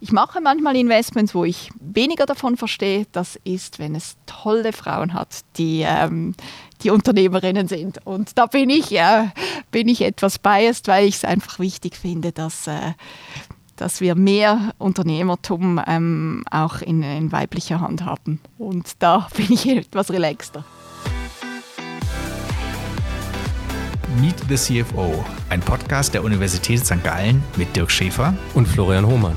ich mache manchmal Investments, wo ich weniger davon verstehe. Das ist, wenn es tolle Frauen hat, die, ähm, die Unternehmerinnen sind. Und da bin ich, äh, bin ich etwas biased, weil ich es einfach wichtig finde, dass, äh, dass wir mehr Unternehmertum ähm, auch in, in weiblicher Hand haben. Und da bin ich etwas relaxter. Meet the CFO, ein Podcast der Universität St. Gallen mit Dirk Schäfer und Florian Hohmann.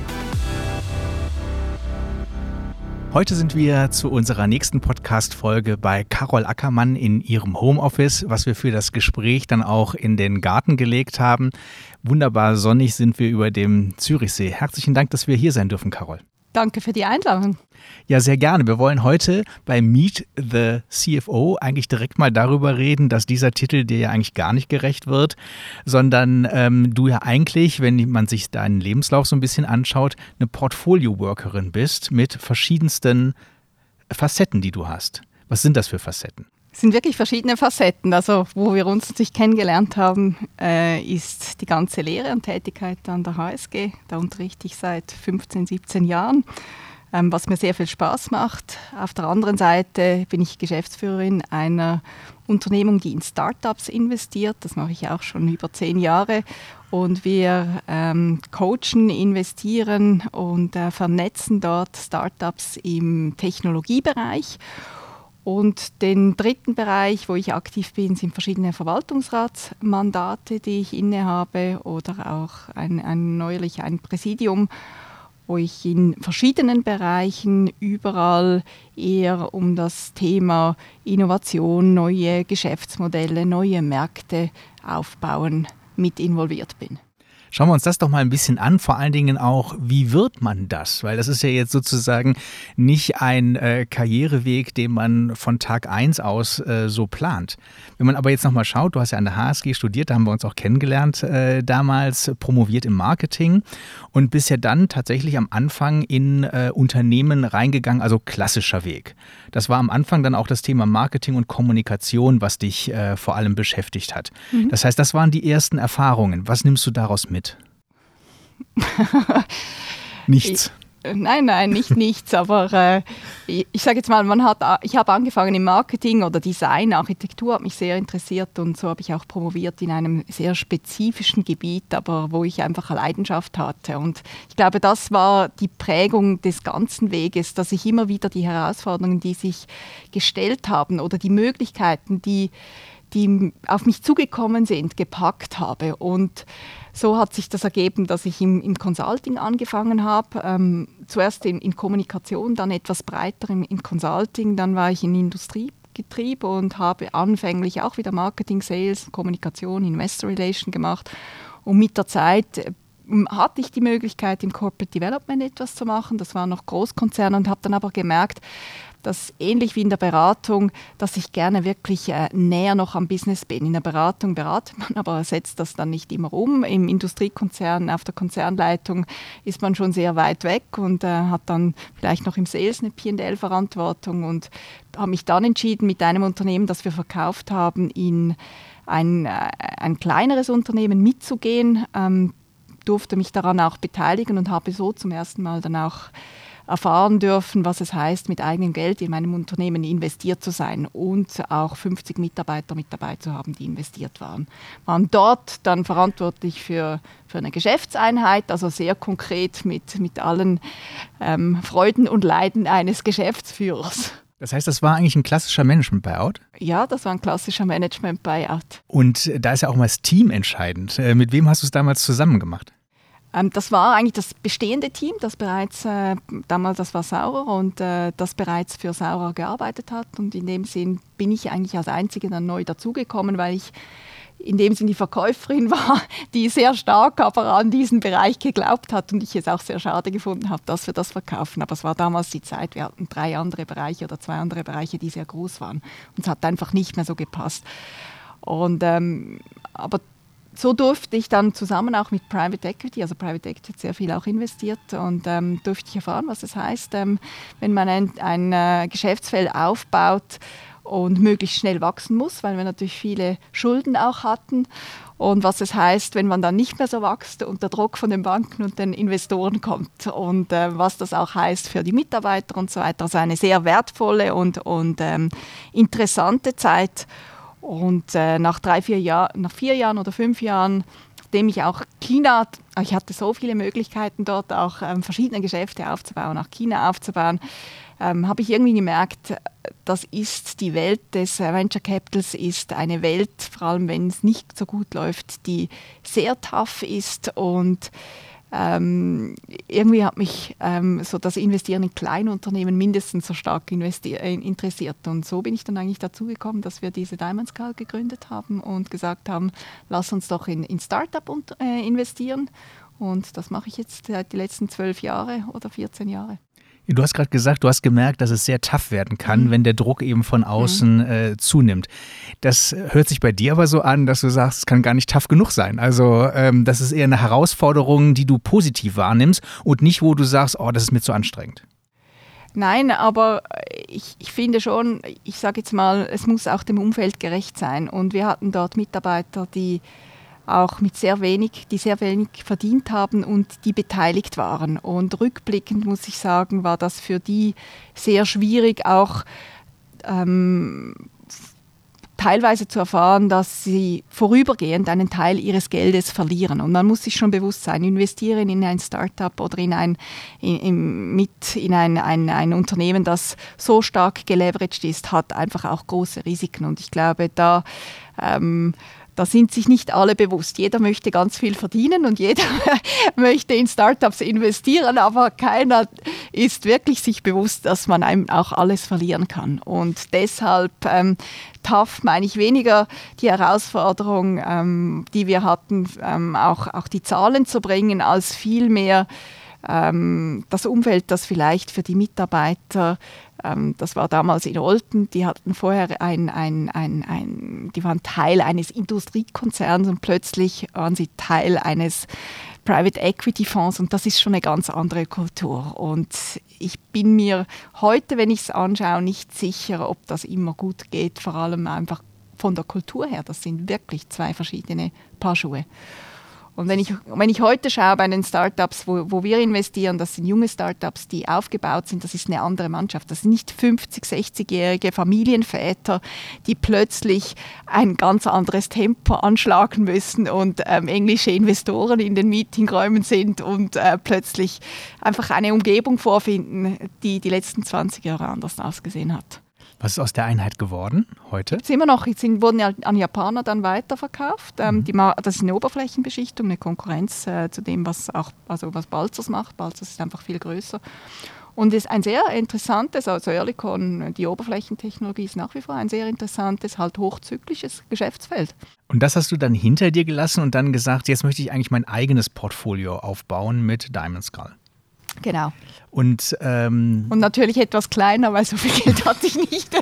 Heute sind wir zu unserer nächsten Podcast-Folge bei Carol Ackermann in ihrem Homeoffice, was wir für das Gespräch dann auch in den Garten gelegt haben. Wunderbar sonnig sind wir über dem Zürichsee. Herzlichen Dank, dass wir hier sein dürfen, Carol. Danke für die Einladung. Ja, sehr gerne. Wir wollen heute bei Meet the CFO eigentlich direkt mal darüber reden, dass dieser Titel dir ja eigentlich gar nicht gerecht wird, sondern ähm, du ja eigentlich, wenn man sich deinen Lebenslauf so ein bisschen anschaut, eine Portfolio-Workerin bist mit verschiedensten Facetten, die du hast. Was sind das für Facetten? Es sind wirklich verschiedene Facetten. Also, wo wir uns natürlich kennengelernt haben, äh, ist die ganze Lehre und Tätigkeit an der HSG. Da unterrichte ich seit 15, 17 Jahren, ähm, was mir sehr viel Spaß macht. Auf der anderen Seite bin ich Geschäftsführerin einer Unternehmung, die in Startups investiert. Das mache ich auch schon über zehn Jahre. Und wir ähm, coachen, investieren und äh, vernetzen dort Startups im Technologiebereich. Und den dritten Bereich, wo ich aktiv bin, sind verschiedene Verwaltungsratsmandate, die ich innehabe oder auch ein, ein neuerlich ein Präsidium, wo ich in verschiedenen Bereichen überall eher um das Thema Innovation, neue Geschäftsmodelle, neue Märkte aufbauen mit involviert bin. Schauen wir uns das doch mal ein bisschen an. Vor allen Dingen auch, wie wird man das? Weil das ist ja jetzt sozusagen nicht ein äh, Karriereweg, den man von Tag 1 aus äh, so plant. Wenn man aber jetzt nochmal schaut, du hast ja an der HSG studiert, da haben wir uns auch kennengelernt äh, damals, promoviert im Marketing und bist ja dann tatsächlich am Anfang in äh, Unternehmen reingegangen, also klassischer Weg. Das war am Anfang dann auch das Thema Marketing und Kommunikation, was dich äh, vor allem beschäftigt hat. Mhm. Das heißt, das waren die ersten Erfahrungen. Was nimmst du daraus mit? Nichts. Nein, nein, nicht nichts, aber äh, ich, ich sage jetzt mal, man hat, ich habe angefangen im Marketing oder Design, Architektur hat mich sehr interessiert und so habe ich auch promoviert in einem sehr spezifischen Gebiet, aber wo ich einfach eine Leidenschaft hatte. Und ich glaube, das war die Prägung des ganzen Weges, dass ich immer wieder die Herausforderungen, die sich gestellt haben oder die Möglichkeiten, die, die auf mich zugekommen sind, gepackt habe und so hat sich das ergeben, dass ich im, im Consulting angefangen habe. Ähm, zuerst in, in, Kommunikation, dann etwas breiter im, im Consulting, dann war ich in Industriegetrieb und habe anfänglich auch wieder Marketing, Sales, Kommunikation, Investor Relation gemacht. Und mit der Zeit äh, hatte ich die Möglichkeit, im Corporate Development etwas zu machen. Das war noch Großkonzern und habe dann aber gemerkt, dass ähnlich wie in der Beratung, dass ich gerne wirklich äh, näher noch am Business bin. In der Beratung beratet man, aber setzt das dann nicht immer um. Im Industriekonzern, auf der Konzernleitung ist man schon sehr weit weg und äh, hat dann vielleicht noch im Sales eine P&L-Verantwortung und habe mich dann entschieden, mit einem Unternehmen, das wir verkauft haben, in ein, äh, ein kleineres Unternehmen mitzugehen. Ähm, durfte mich daran auch beteiligen und habe so zum ersten Mal dann auch erfahren dürfen, was es heißt, mit eigenem Geld in meinem Unternehmen investiert zu sein und auch 50 Mitarbeiter mit dabei zu haben, die investiert waren. Waren dort dann verantwortlich für, für eine Geschäftseinheit, also sehr konkret mit, mit allen ähm, Freuden und Leiden eines Geschäftsführers. Das heißt, das war eigentlich ein klassischer Management-Buyout? Ja, das war ein klassischer Management-Buyout. Und da ist ja auch mal das Team entscheidend. Äh, mit wem hast du es damals zusammen gemacht? Ähm, das war eigentlich das bestehende Team, das bereits, äh, damals das war Saurer und äh, das bereits für Saurer gearbeitet hat. Und in dem Sinn bin ich eigentlich als Einzige dann neu dazugekommen, weil ich in dem Sinn die Verkäuferin war, die sehr stark aber an diesen Bereich geglaubt hat und ich es auch sehr schade gefunden habe, dass wir das verkaufen. Aber es war damals die Zeit, wir hatten drei andere Bereiche oder zwei andere Bereiche, die sehr groß waren. Und es hat einfach nicht mehr so gepasst. Und, ähm, aber so durfte ich dann zusammen auch mit Private Equity, also Private Equity hat sehr viel auch investiert und ähm, durfte ich erfahren, was das heißt, ähm, wenn man ein, ein äh, Geschäftsfeld aufbaut und möglichst schnell wachsen muss, weil wir natürlich viele Schulden auch hatten. Und was es heißt, wenn man dann nicht mehr so wächst und der Druck von den Banken und den Investoren kommt und äh, was das auch heißt für die Mitarbeiter und so weiter. Also eine sehr wertvolle und, und ähm, interessante Zeit. Und äh, nach drei, vier Jahren, nach vier Jahren oder fünf Jahren nachdem ich auch China, ich hatte so viele Möglichkeiten dort auch ähm, verschiedene Geschäfte aufzubauen, auch China aufzubauen, ähm, habe ich irgendwie gemerkt, das ist die Welt des äh, Venture Capitals, ist eine Welt, vor allem wenn es nicht so gut läuft, die sehr tough ist und ähm, irgendwie hat mich ähm, so das Investieren in Kleinunternehmen mindestens so stark äh, interessiert. Und so bin ich dann eigentlich dazu gekommen, dass wir diese Diamond Skull gegründet haben und gesagt haben, lass uns doch in, in Startup äh, investieren. Und das mache ich jetzt seit die letzten zwölf Jahre oder 14 Jahre. Du hast gerade gesagt, du hast gemerkt, dass es sehr tough werden kann, mhm. wenn der Druck eben von außen mhm. äh, zunimmt. Das hört sich bei dir aber so an, dass du sagst, es kann gar nicht tough genug sein. Also ähm, das ist eher eine Herausforderung, die du positiv wahrnimmst und nicht, wo du sagst, oh, das ist mir zu anstrengend. Nein, aber ich, ich finde schon, ich sage jetzt mal, es muss auch dem Umfeld gerecht sein. Und wir hatten dort Mitarbeiter, die auch mit sehr wenig, die sehr wenig verdient haben und die beteiligt waren. Und rückblickend muss ich sagen, war das für die sehr schwierig, auch ähm, teilweise zu erfahren, dass sie vorübergehend einen Teil ihres Geldes verlieren. Und man muss sich schon bewusst sein, investieren in ein Startup oder in ein, in, in, mit in ein, ein, ein Unternehmen, das so stark geleveraged ist, hat einfach auch große Risiken. Und ich glaube, da ähm, da sind sich nicht alle bewusst. Jeder möchte ganz viel verdienen und jeder möchte in Startups investieren, aber keiner ist wirklich sich bewusst, dass man einem auch alles verlieren kann. Und deshalb ähm, tough meine ich weniger die Herausforderung, ähm, die wir hatten, ähm, auch, auch die Zahlen zu bringen, als vielmehr ähm, das Umfeld, das vielleicht für die Mitarbeiter ähm, das war damals in Olten, die hatten vorher ein, ein, ein, ein, die waren Teil eines Industriekonzerns und plötzlich waren sie Teil eines Private Equity Fonds und das ist schon eine ganz andere Kultur. Und ich bin mir heute, wenn ich es anschaue, nicht sicher, ob das immer gut geht, vor allem einfach von der Kultur her. Das sind wirklich zwei verschiedene Paar Schuhe. Und wenn ich, wenn ich heute schaue bei den Startups, wo, wo wir investieren, das sind junge Startups, die aufgebaut sind, das ist eine andere Mannschaft. Das sind nicht 50, 60-jährige Familienväter, die plötzlich ein ganz anderes Tempo anschlagen müssen und ähm, englische Investoren in den Meetingräumen sind und äh, plötzlich einfach eine Umgebung vorfinden, die die letzten 20 Jahre anders ausgesehen hat. Was ist aus der Einheit geworden heute? Jetzt immer noch, jetzt wurden ja an Japaner dann weiterverkauft. Ähm, mhm. die, das ist eine Oberflächenbeschichtung, eine Konkurrenz äh, zu dem, was auch also was Balzers macht. Balzers ist einfach viel größer. Und ist ein sehr interessantes, also Earlycon, die Oberflächentechnologie ist nach wie vor ein sehr interessantes, halt hochzyklisches Geschäftsfeld. Und das hast du dann hinter dir gelassen und dann gesagt, jetzt möchte ich eigentlich mein eigenes Portfolio aufbauen mit Diamond Skull. Genau. Und, ähm, und natürlich etwas kleiner, weil so viel Geld hatte ich nicht.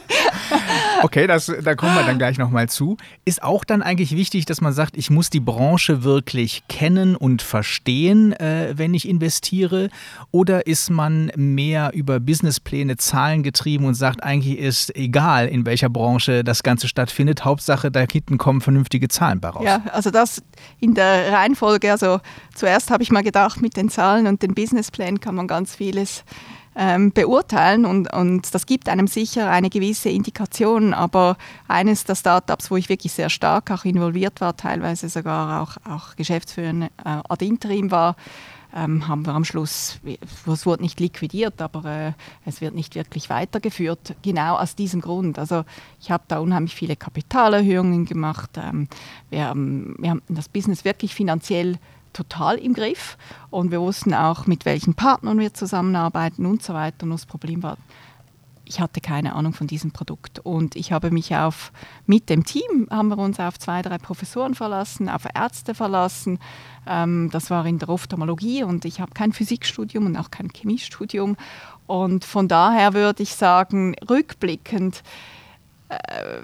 okay, das, da kommen wir dann gleich nochmal zu. Ist auch dann eigentlich wichtig, dass man sagt, ich muss die Branche wirklich kennen und verstehen, äh, wenn ich investiere? Oder ist man mehr über Businesspläne, Zahlen getrieben und sagt, eigentlich ist egal, in welcher Branche das Ganze stattfindet, Hauptsache, da hinten kommen vernünftige Zahlen bei raus? Ja, also das in der Reihenfolge, also zuerst habe ich mal gedacht, mit den Zahlen und den Businessplänen kann man ganz viele vieles ähm, beurteilen und, und das gibt einem sicher eine gewisse Indikation. Aber eines der Startups, wo ich wirklich sehr stark auch involviert war, teilweise sogar auch, auch Geschäftsführer äh, ad interim war, ähm, haben wir am Schluss, es wurde nicht liquidiert, aber äh, es wird nicht wirklich weitergeführt, genau aus diesem Grund. Also ich habe da unheimlich viele Kapitalerhöhungen gemacht. Ähm, wir, haben, wir haben das Business wirklich finanziell total im Griff und wir wussten auch, mit welchen Partnern wir zusammenarbeiten und so weiter. Und das Problem war, ich hatte keine Ahnung von diesem Produkt und ich habe mich auf, mit dem Team haben wir uns auf zwei, drei Professoren verlassen, auf Ärzte verlassen. Ähm, das war in der Ophthalmologie und ich habe kein Physikstudium und auch kein Chemiestudium. Und von daher würde ich sagen, rückblickend äh,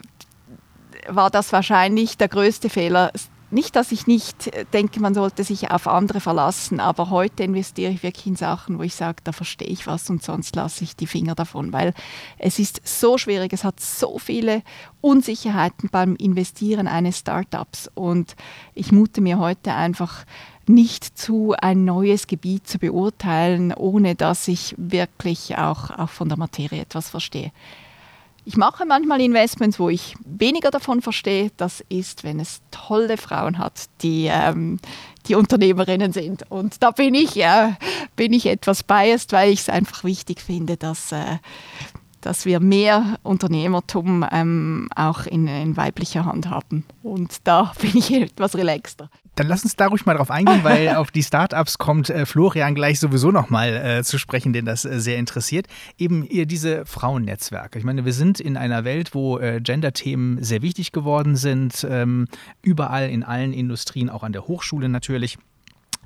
war das wahrscheinlich der größte Fehler, nicht, dass ich nicht denke, man sollte sich auf andere verlassen, aber heute investiere ich wirklich in Sachen, wo ich sage, da verstehe ich was und sonst lasse ich die Finger davon, weil es ist so schwierig, es hat so viele Unsicherheiten beim Investieren eines Startups und ich mute mir heute einfach nicht zu, ein neues Gebiet zu beurteilen, ohne dass ich wirklich auch, auch von der Materie etwas verstehe. Ich mache manchmal Investments, wo ich weniger davon verstehe. Das ist, wenn es tolle Frauen hat, die, ähm, die Unternehmerinnen sind. Und da bin ich, äh, bin ich etwas biased, weil ich es einfach wichtig finde, dass, äh, dass wir mehr Unternehmertum ähm, auch in, in weiblicher Hand haben. Und da bin ich etwas relaxter. Dann lass uns da ruhig mal drauf eingehen, weil auf die Startups kommt äh, Florian gleich sowieso nochmal äh, zu sprechen, den das äh, sehr interessiert. Eben ihr diese Frauennetzwerke. Ich meine, wir sind in einer Welt, wo äh, Gender-Themen sehr wichtig geworden sind, ähm, überall in allen Industrien, auch an der Hochschule natürlich.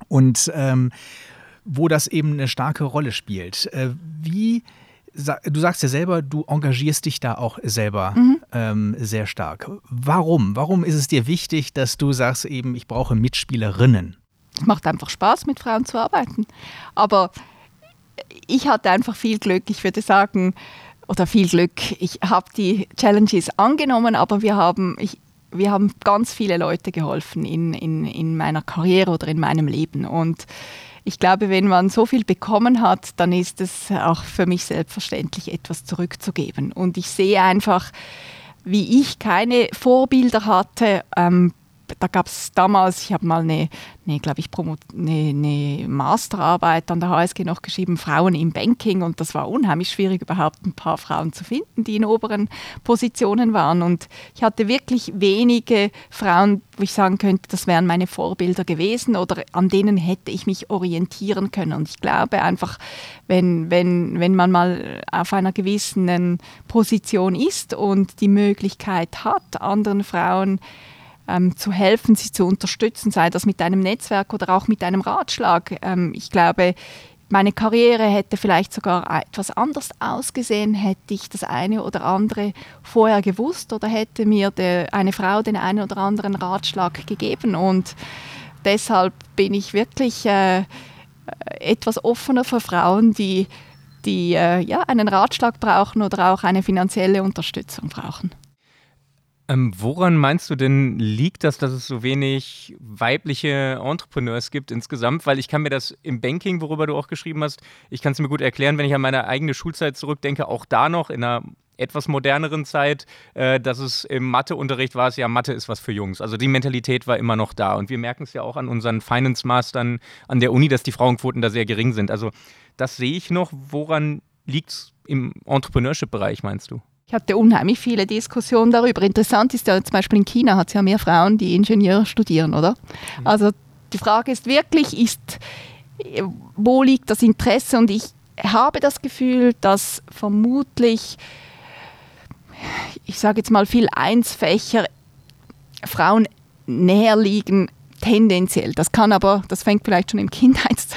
Und ähm, wo das eben eine starke Rolle spielt. Äh, wie du sagst ja selber, du engagierst dich da auch selber mhm. ähm, sehr stark. Warum? Warum ist es dir wichtig, dass du sagst eben, ich brauche Mitspielerinnen? Es macht einfach Spaß, mit Frauen zu arbeiten. Aber ich hatte einfach viel Glück, ich würde sagen, oder viel Glück. Ich habe die Challenges angenommen, aber wir haben, ich, wir haben ganz viele Leute geholfen in, in, in meiner Karriere oder in meinem Leben. Und ich glaube, wenn man so viel bekommen hat, dann ist es auch für mich selbstverständlich, etwas zurückzugeben. Und ich sehe einfach, wie ich keine Vorbilder hatte, ähm, da gab es damals, ich habe mal eine, eine glaube ich, eine, eine, Masterarbeit an der HSG noch geschrieben, Frauen im Banking. Und das war unheimlich schwierig, überhaupt ein paar Frauen zu finden, die in oberen Positionen waren. Und ich hatte wirklich wenige Frauen, wo ich sagen könnte, das wären meine Vorbilder gewesen oder an denen hätte ich mich orientieren können. Und ich glaube einfach, wenn, wenn, wenn man mal auf einer gewissen Position ist und die Möglichkeit hat, anderen Frauen ähm, zu helfen, sie zu unterstützen, sei das mit einem Netzwerk oder auch mit einem Ratschlag. Ähm, ich glaube, meine Karriere hätte vielleicht sogar etwas anders ausgesehen, hätte ich das eine oder andere vorher gewusst oder hätte mir de, eine Frau den einen oder anderen Ratschlag gegeben. Und deshalb bin ich wirklich äh, etwas offener für Frauen, die, die äh, ja, einen Ratschlag brauchen oder auch eine finanzielle Unterstützung brauchen. Ähm, woran meinst du denn liegt das, dass es so wenig weibliche Entrepreneurs gibt insgesamt? Weil ich kann mir das im Banking, worüber du auch geschrieben hast, ich kann es mir gut erklären, wenn ich an meine eigene Schulzeit zurückdenke, auch da noch in einer etwas moderneren Zeit, äh, dass es im Matheunterricht war es ja, Mathe ist was für Jungs. Also die Mentalität war immer noch da. Und wir merken es ja auch an unseren Finance-Mastern an der Uni, dass die Frauenquoten da sehr gering sind. Also das sehe ich noch. Woran liegt es im Entrepreneurship-Bereich, meinst du? Ich hatte unheimlich viele Diskussionen darüber. Interessant ist ja zum Beispiel in China hat es ja mehr Frauen, die Ingenieur studieren, oder? Mhm. Also die Frage ist wirklich, ist, wo liegt das Interesse? Und ich habe das Gefühl, dass vermutlich, ich sage jetzt mal, viel Einsfächer Frauen näher liegen tendenziell. Das kann aber, das fängt vielleicht schon im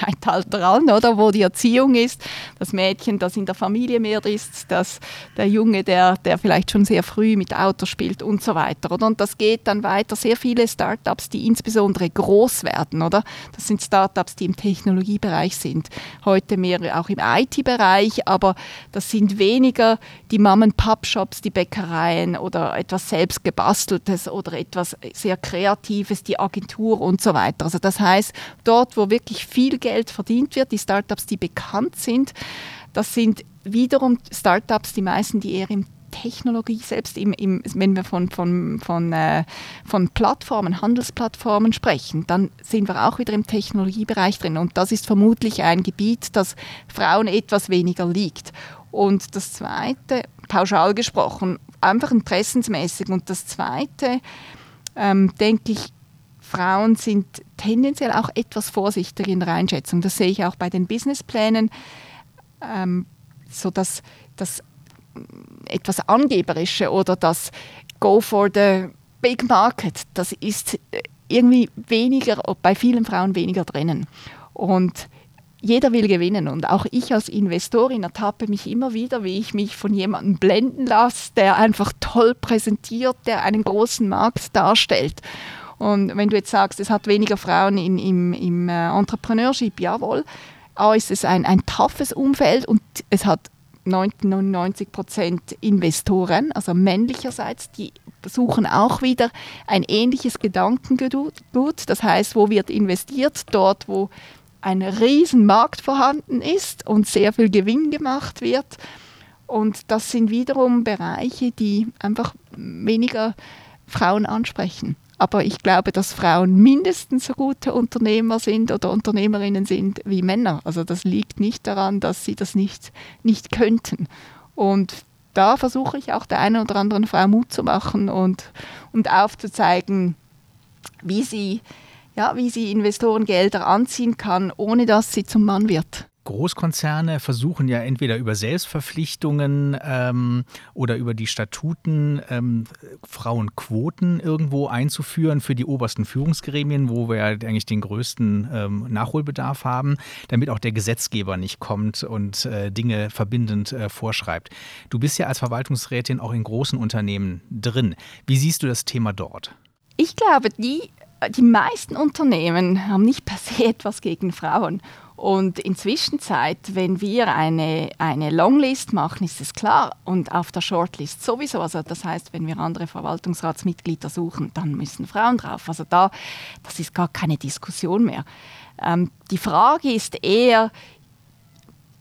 Kindheitszeitalter an, oder, wo die Erziehung ist, das Mädchen, das in der Familie mehr ist, das, der Junge, der, der vielleicht schon sehr früh mit Autos spielt und so weiter. Oder? Und das geht dann weiter. Sehr viele Startups, die insbesondere groß werden, oder? Das sind Startups, die im Technologiebereich sind, heute mehr auch im IT-Bereich, aber das sind weniger die Mom-and-Pop-Shops, die Bäckereien oder etwas selbstgebasteltes oder etwas sehr Kreatives, die Agentur und so weiter. Also das heißt, dort, wo wirklich viel Geld verdient wird, die Startups, die bekannt sind, das sind wiederum Startups, die meisten, die eher im Technologie selbst, im, im, wenn wir von, von, von, äh, von Plattformen, Handelsplattformen sprechen, dann sind wir auch wieder im Technologiebereich drin. Und das ist vermutlich ein Gebiet, das Frauen etwas weniger liegt. Und das Zweite, pauschal gesprochen, einfach interessensmäßig. Und das Zweite, ähm, denke ich, Frauen sind tendenziell auch etwas vorsichtiger in der Einschätzung. Das sehe ich auch bei den Businessplänen, ähm, so dass das etwas Angeberische oder das Go for the Big Market, das ist irgendwie weniger, bei vielen Frauen weniger drinnen. Und jeder will gewinnen und auch ich als Investorin ertappe mich immer wieder, wie ich mich von jemandem blenden lasse, der einfach toll präsentiert, der einen großen Markt darstellt. Und wenn du jetzt sagst, es hat weniger Frauen in, im, im äh, Entrepreneurship, jawohl. A ist es ein, ein toughes Umfeld und es hat 99 Prozent Investoren, also männlicherseits, die suchen auch wieder ein ähnliches Gedankengut. Das heißt, wo wird investiert? Dort, wo ein Riesenmarkt vorhanden ist und sehr viel Gewinn gemacht wird. Und das sind wiederum Bereiche, die einfach weniger Frauen ansprechen. Aber ich glaube, dass Frauen mindestens so gute Unternehmer sind oder Unternehmerinnen sind wie Männer. Also das liegt nicht daran, dass sie das nicht, nicht könnten. Und da versuche ich auch der einen oder anderen Frau Mut zu machen und, und aufzuzeigen, wie sie, ja, wie sie Investorengelder anziehen kann, ohne dass sie zum Mann wird. Großkonzerne versuchen ja entweder über Selbstverpflichtungen ähm, oder über die Statuten ähm, Frauenquoten irgendwo einzuführen für die obersten Führungsgremien, wo wir eigentlich den größten ähm, Nachholbedarf haben, damit auch der Gesetzgeber nicht kommt und äh, Dinge verbindend äh, vorschreibt. Du bist ja als Verwaltungsrätin auch in großen Unternehmen drin. Wie siehst du das Thema dort? Ich glaube, die die meisten Unternehmen haben nicht per se etwas gegen Frauen. Und in Zwischenzeit, wenn wir eine, eine Longlist machen, ist es klar. Und auf der Shortlist sowieso. Also das heißt, wenn wir andere Verwaltungsratsmitglieder suchen, dann müssen Frauen drauf. Also da, das ist gar keine Diskussion mehr. Ähm, die Frage ist eher,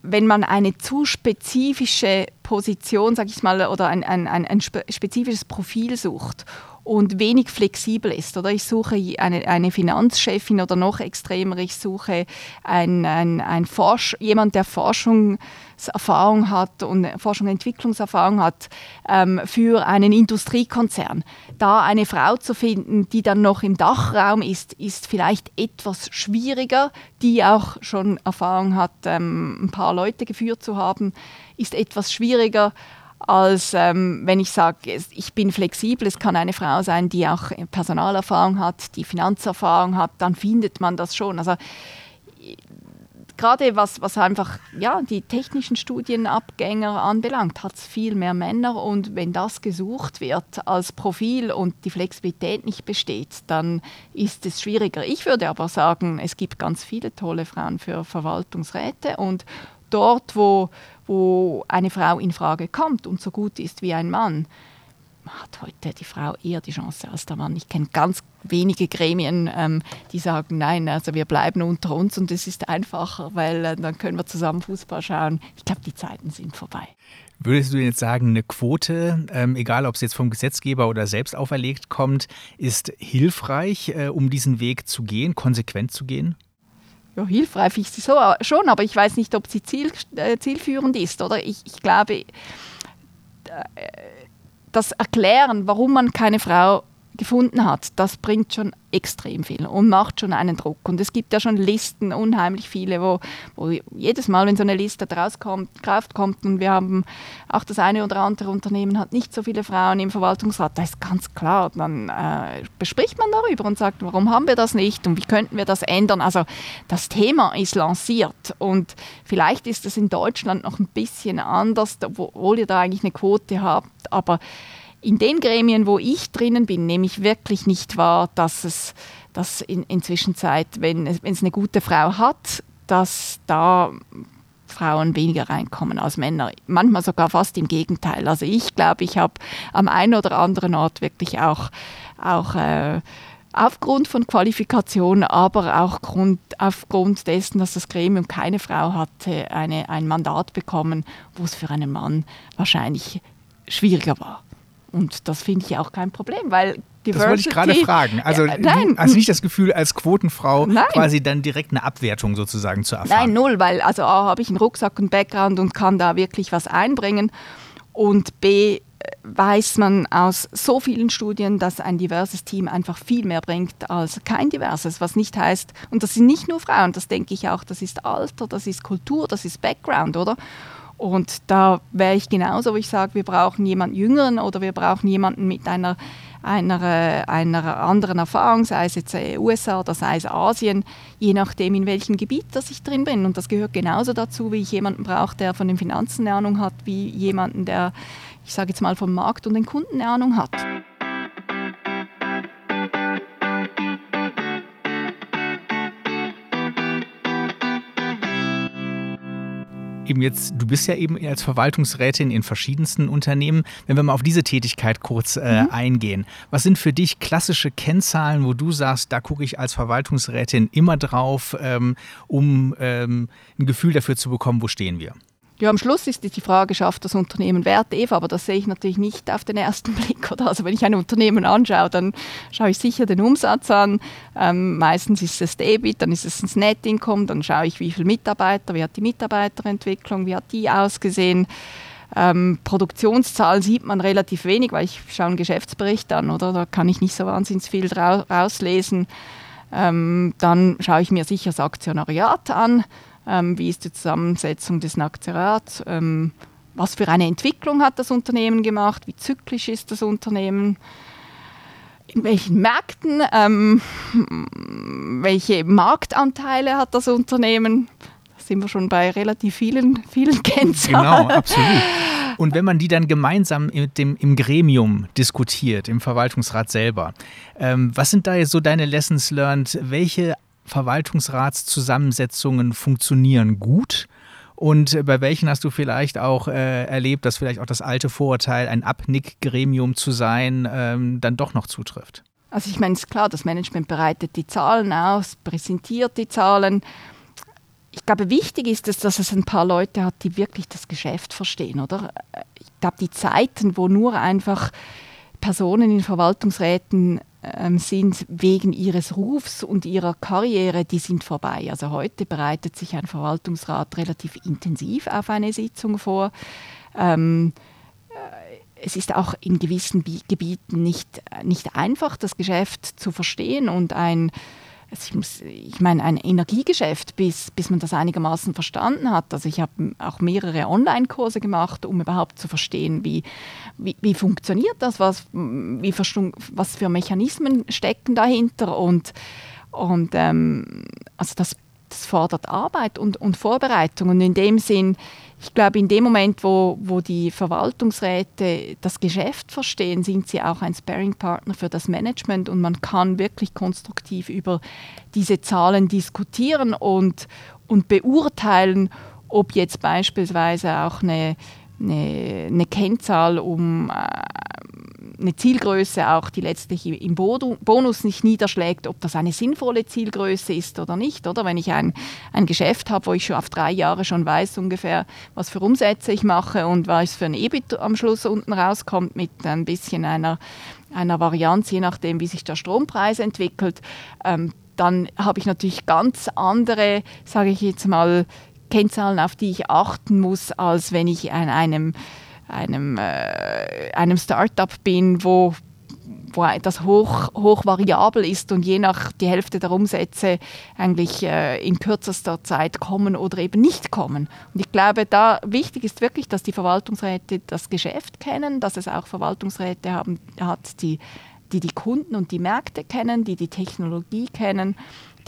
wenn man eine zu spezifische Position, sag ich mal, oder ein, ein, ein, ein spezifisches Profil sucht und wenig flexibel ist. Oder ich suche eine, eine Finanzchefin oder noch extremer, ich suche ein, ein, ein Forsch jemand, der Forschungserfahrung hat und Forschung und Entwicklungserfahrung hat ähm, für einen Industriekonzern. Da eine Frau zu finden, die dann noch im Dachraum ist, ist vielleicht etwas schwieriger, die auch schon Erfahrung hat, ähm, ein paar Leute geführt zu haben, ist etwas schwieriger als ähm, wenn ich sage, ich bin flexibel. Es kann eine Frau sein, die auch Personalerfahrung hat, die Finanzerfahrung hat, dann findet man das schon. Also gerade was, was einfach ja, die technischen Studienabgänger anbelangt, hat es viel mehr Männer und wenn das gesucht wird als Profil und die Flexibilität nicht besteht, dann ist es schwieriger. Ich würde aber sagen, es gibt ganz viele tolle Frauen für Verwaltungsräte und dort, wo wo eine Frau in Frage kommt und so gut ist wie ein Mann, hat heute die Frau eher die Chance als der Mann. Ich kenne ganz wenige Gremien, ähm, die sagen, nein, also wir bleiben unter uns und es ist einfacher, weil äh, dann können wir zusammen Fußball schauen. Ich glaube, die Zeiten sind vorbei. Würdest du jetzt sagen, eine Quote, ähm, egal ob es jetzt vom Gesetzgeber oder selbst auferlegt kommt, ist hilfreich, äh, um diesen Weg zu gehen, konsequent zu gehen? Ja, hilfreich ist sie so, äh, schon, aber ich weiß nicht, ob sie ziel, äh, zielführend ist. Oder? Ich, ich glaube, äh, das Erklären, warum man keine Frau gefunden hat, das bringt schon extrem viel und macht schon einen Druck. Und es gibt ja schon Listen, unheimlich viele, wo, wo jedes Mal, wenn so eine Liste draus kommt, Kraft kommt und wir haben auch das eine oder andere Unternehmen hat nicht so viele Frauen im Verwaltungsrat, da ist ganz klar, dann äh, bespricht man darüber und sagt, warum haben wir das nicht und wie könnten wir das ändern. Also das Thema ist lanciert und vielleicht ist es in Deutschland noch ein bisschen anders, obwohl ihr da eigentlich eine Quote habt, aber in den Gremien, wo ich drinnen bin, nehme ich wirklich nicht wahr, dass es dass in, inzwischen Zeit, wenn es, wenn es eine gute Frau hat, dass da Frauen weniger reinkommen als Männer. Manchmal sogar fast im Gegenteil. Also ich glaube, ich habe am einen oder anderen Ort wirklich auch, auch äh, aufgrund von Qualifikation, aber auch Grund, aufgrund dessen, dass das Gremium keine Frau hatte, eine, ein Mandat bekommen, wo es für einen Mann wahrscheinlich schwieriger war. Und das finde ich auch kein Problem, weil Diversity, das wollte ich gerade fragen. Also nein. hast nicht das Gefühl, als Quotenfrau nein. quasi dann direkt eine Abwertung sozusagen zu erfahren? Nein, null, weil also A habe ich einen Rucksack und Background und kann da wirklich was einbringen. Und B weiß man aus so vielen Studien, dass ein diverses Team einfach viel mehr bringt als kein diverses, was nicht heißt, und das sind nicht nur Frauen, das denke ich auch, das ist Alter, das ist Kultur, das ist Background, oder? Und da wäre ich genauso, wo ich sage, wir brauchen jemanden Jüngeren oder wir brauchen jemanden mit einer, einer, einer anderen Erfahrung, sei es jetzt USA oder sei es Asien, je nachdem, in welchem Gebiet dass ich drin bin. Und das gehört genauso dazu, wie ich jemanden brauche, der von den Finanzen Ahnung hat, wie jemanden, der, ich sage jetzt mal, vom Markt und den Kunden Ahnung hat. Eben jetzt, du bist ja eben als Verwaltungsrätin in verschiedensten Unternehmen. Wenn wir mal auf diese Tätigkeit kurz äh, mhm. eingehen, was sind für dich klassische Kennzahlen, wo du sagst, da gucke ich als Verwaltungsrätin immer drauf, ähm, um ähm, ein Gefühl dafür zu bekommen, wo stehen wir? Ja, am Schluss ist die Frage, schafft das Unternehmen Wert, Eva, aber das sehe ich natürlich nicht auf den ersten Blick. Oder? Also wenn ich ein Unternehmen anschaue, dann schaue ich sicher den Umsatz an. Ähm, meistens ist es Debit, dann ist es das Net Income, dann schaue ich, wie viele Mitarbeiter, wie hat die Mitarbeiterentwicklung, wie hat die ausgesehen. Ähm, Produktionszahl sieht man relativ wenig, weil ich schaue einen Geschäftsbericht an, oder? Da kann ich nicht so wahnsinnig viel rauslesen. Ähm, dann schaue ich mir sicher das Aktionariat an ähm, wie ist die Zusammensetzung des Aktionärats, ähm, was für eine Entwicklung hat das Unternehmen gemacht, wie zyklisch ist das Unternehmen, in welchen Märkten, ähm, welche Marktanteile hat das Unternehmen. Da sind wir schon bei relativ vielen, vielen Kennzahlen. Genau, absolut. Und wenn man die dann gemeinsam mit dem, im Gremium diskutiert, im Verwaltungsrat selber, ähm, was sind da jetzt so deine Lessons learned? Welche Verwaltungsratszusammensetzungen funktionieren gut? Und bei welchen hast du vielleicht auch äh, erlebt, dass vielleicht auch das alte Vorurteil, ein Abnickgremium zu sein, ähm, dann doch noch zutrifft? Also ich meine, es ist klar, das Management bereitet die Zahlen aus, präsentiert die Zahlen. Ich glaube, wichtig ist es, dass es ein paar Leute hat, die wirklich das Geschäft verstehen, oder? Ich glaube, die Zeiten, wo nur einfach Personen in Verwaltungsräten sind wegen ihres Rufs und ihrer Karriere, die sind vorbei. Also heute bereitet sich ein Verwaltungsrat relativ intensiv auf eine Sitzung vor. Ähm, äh, es ist auch in gewissen Gebieten nicht, nicht einfach, das Geschäft zu verstehen und ein ich, muss, ich meine, ein Energiegeschäft, bis, bis man das einigermaßen verstanden hat. Also ich habe auch mehrere Online-Kurse gemacht, um überhaupt zu verstehen, wie, wie, wie funktioniert das, was, wie was für Mechanismen stecken dahinter. Und, und ähm, also das, das fordert Arbeit und, und Vorbereitung. Und in dem Sinn ich glaube, in dem Moment, wo, wo die Verwaltungsräte das Geschäft verstehen, sind sie auch ein Sparing-Partner für das Management und man kann wirklich konstruktiv über diese Zahlen diskutieren und, und beurteilen, ob jetzt beispielsweise auch eine, eine, eine Kennzahl um äh, eine Zielgröße auch, die letztlich im Bonus nicht niederschlägt, ob das eine sinnvolle Zielgröße ist oder nicht. Oder wenn ich ein, ein Geschäft habe, wo ich schon auf drei Jahre schon weiß ungefähr, was für Umsätze ich mache und was für ein EBIT am Schluss unten rauskommt mit ein bisschen einer, einer Varianz, je nachdem, wie sich der Strompreis entwickelt, ähm, dann habe ich natürlich ganz andere, sage ich jetzt mal, Kennzahlen, auf die ich achten muss, als wenn ich an einem einem, äh, einem Startup bin, wo, wo das hoch, hoch variabel ist und je nach die Hälfte der Umsätze eigentlich äh, in kürzester Zeit kommen oder eben nicht kommen. Und ich glaube, da wichtig ist wirklich, dass die Verwaltungsräte das Geschäft kennen, dass es auch Verwaltungsräte haben, hat, die, die die Kunden und die Märkte kennen, die die Technologie kennen,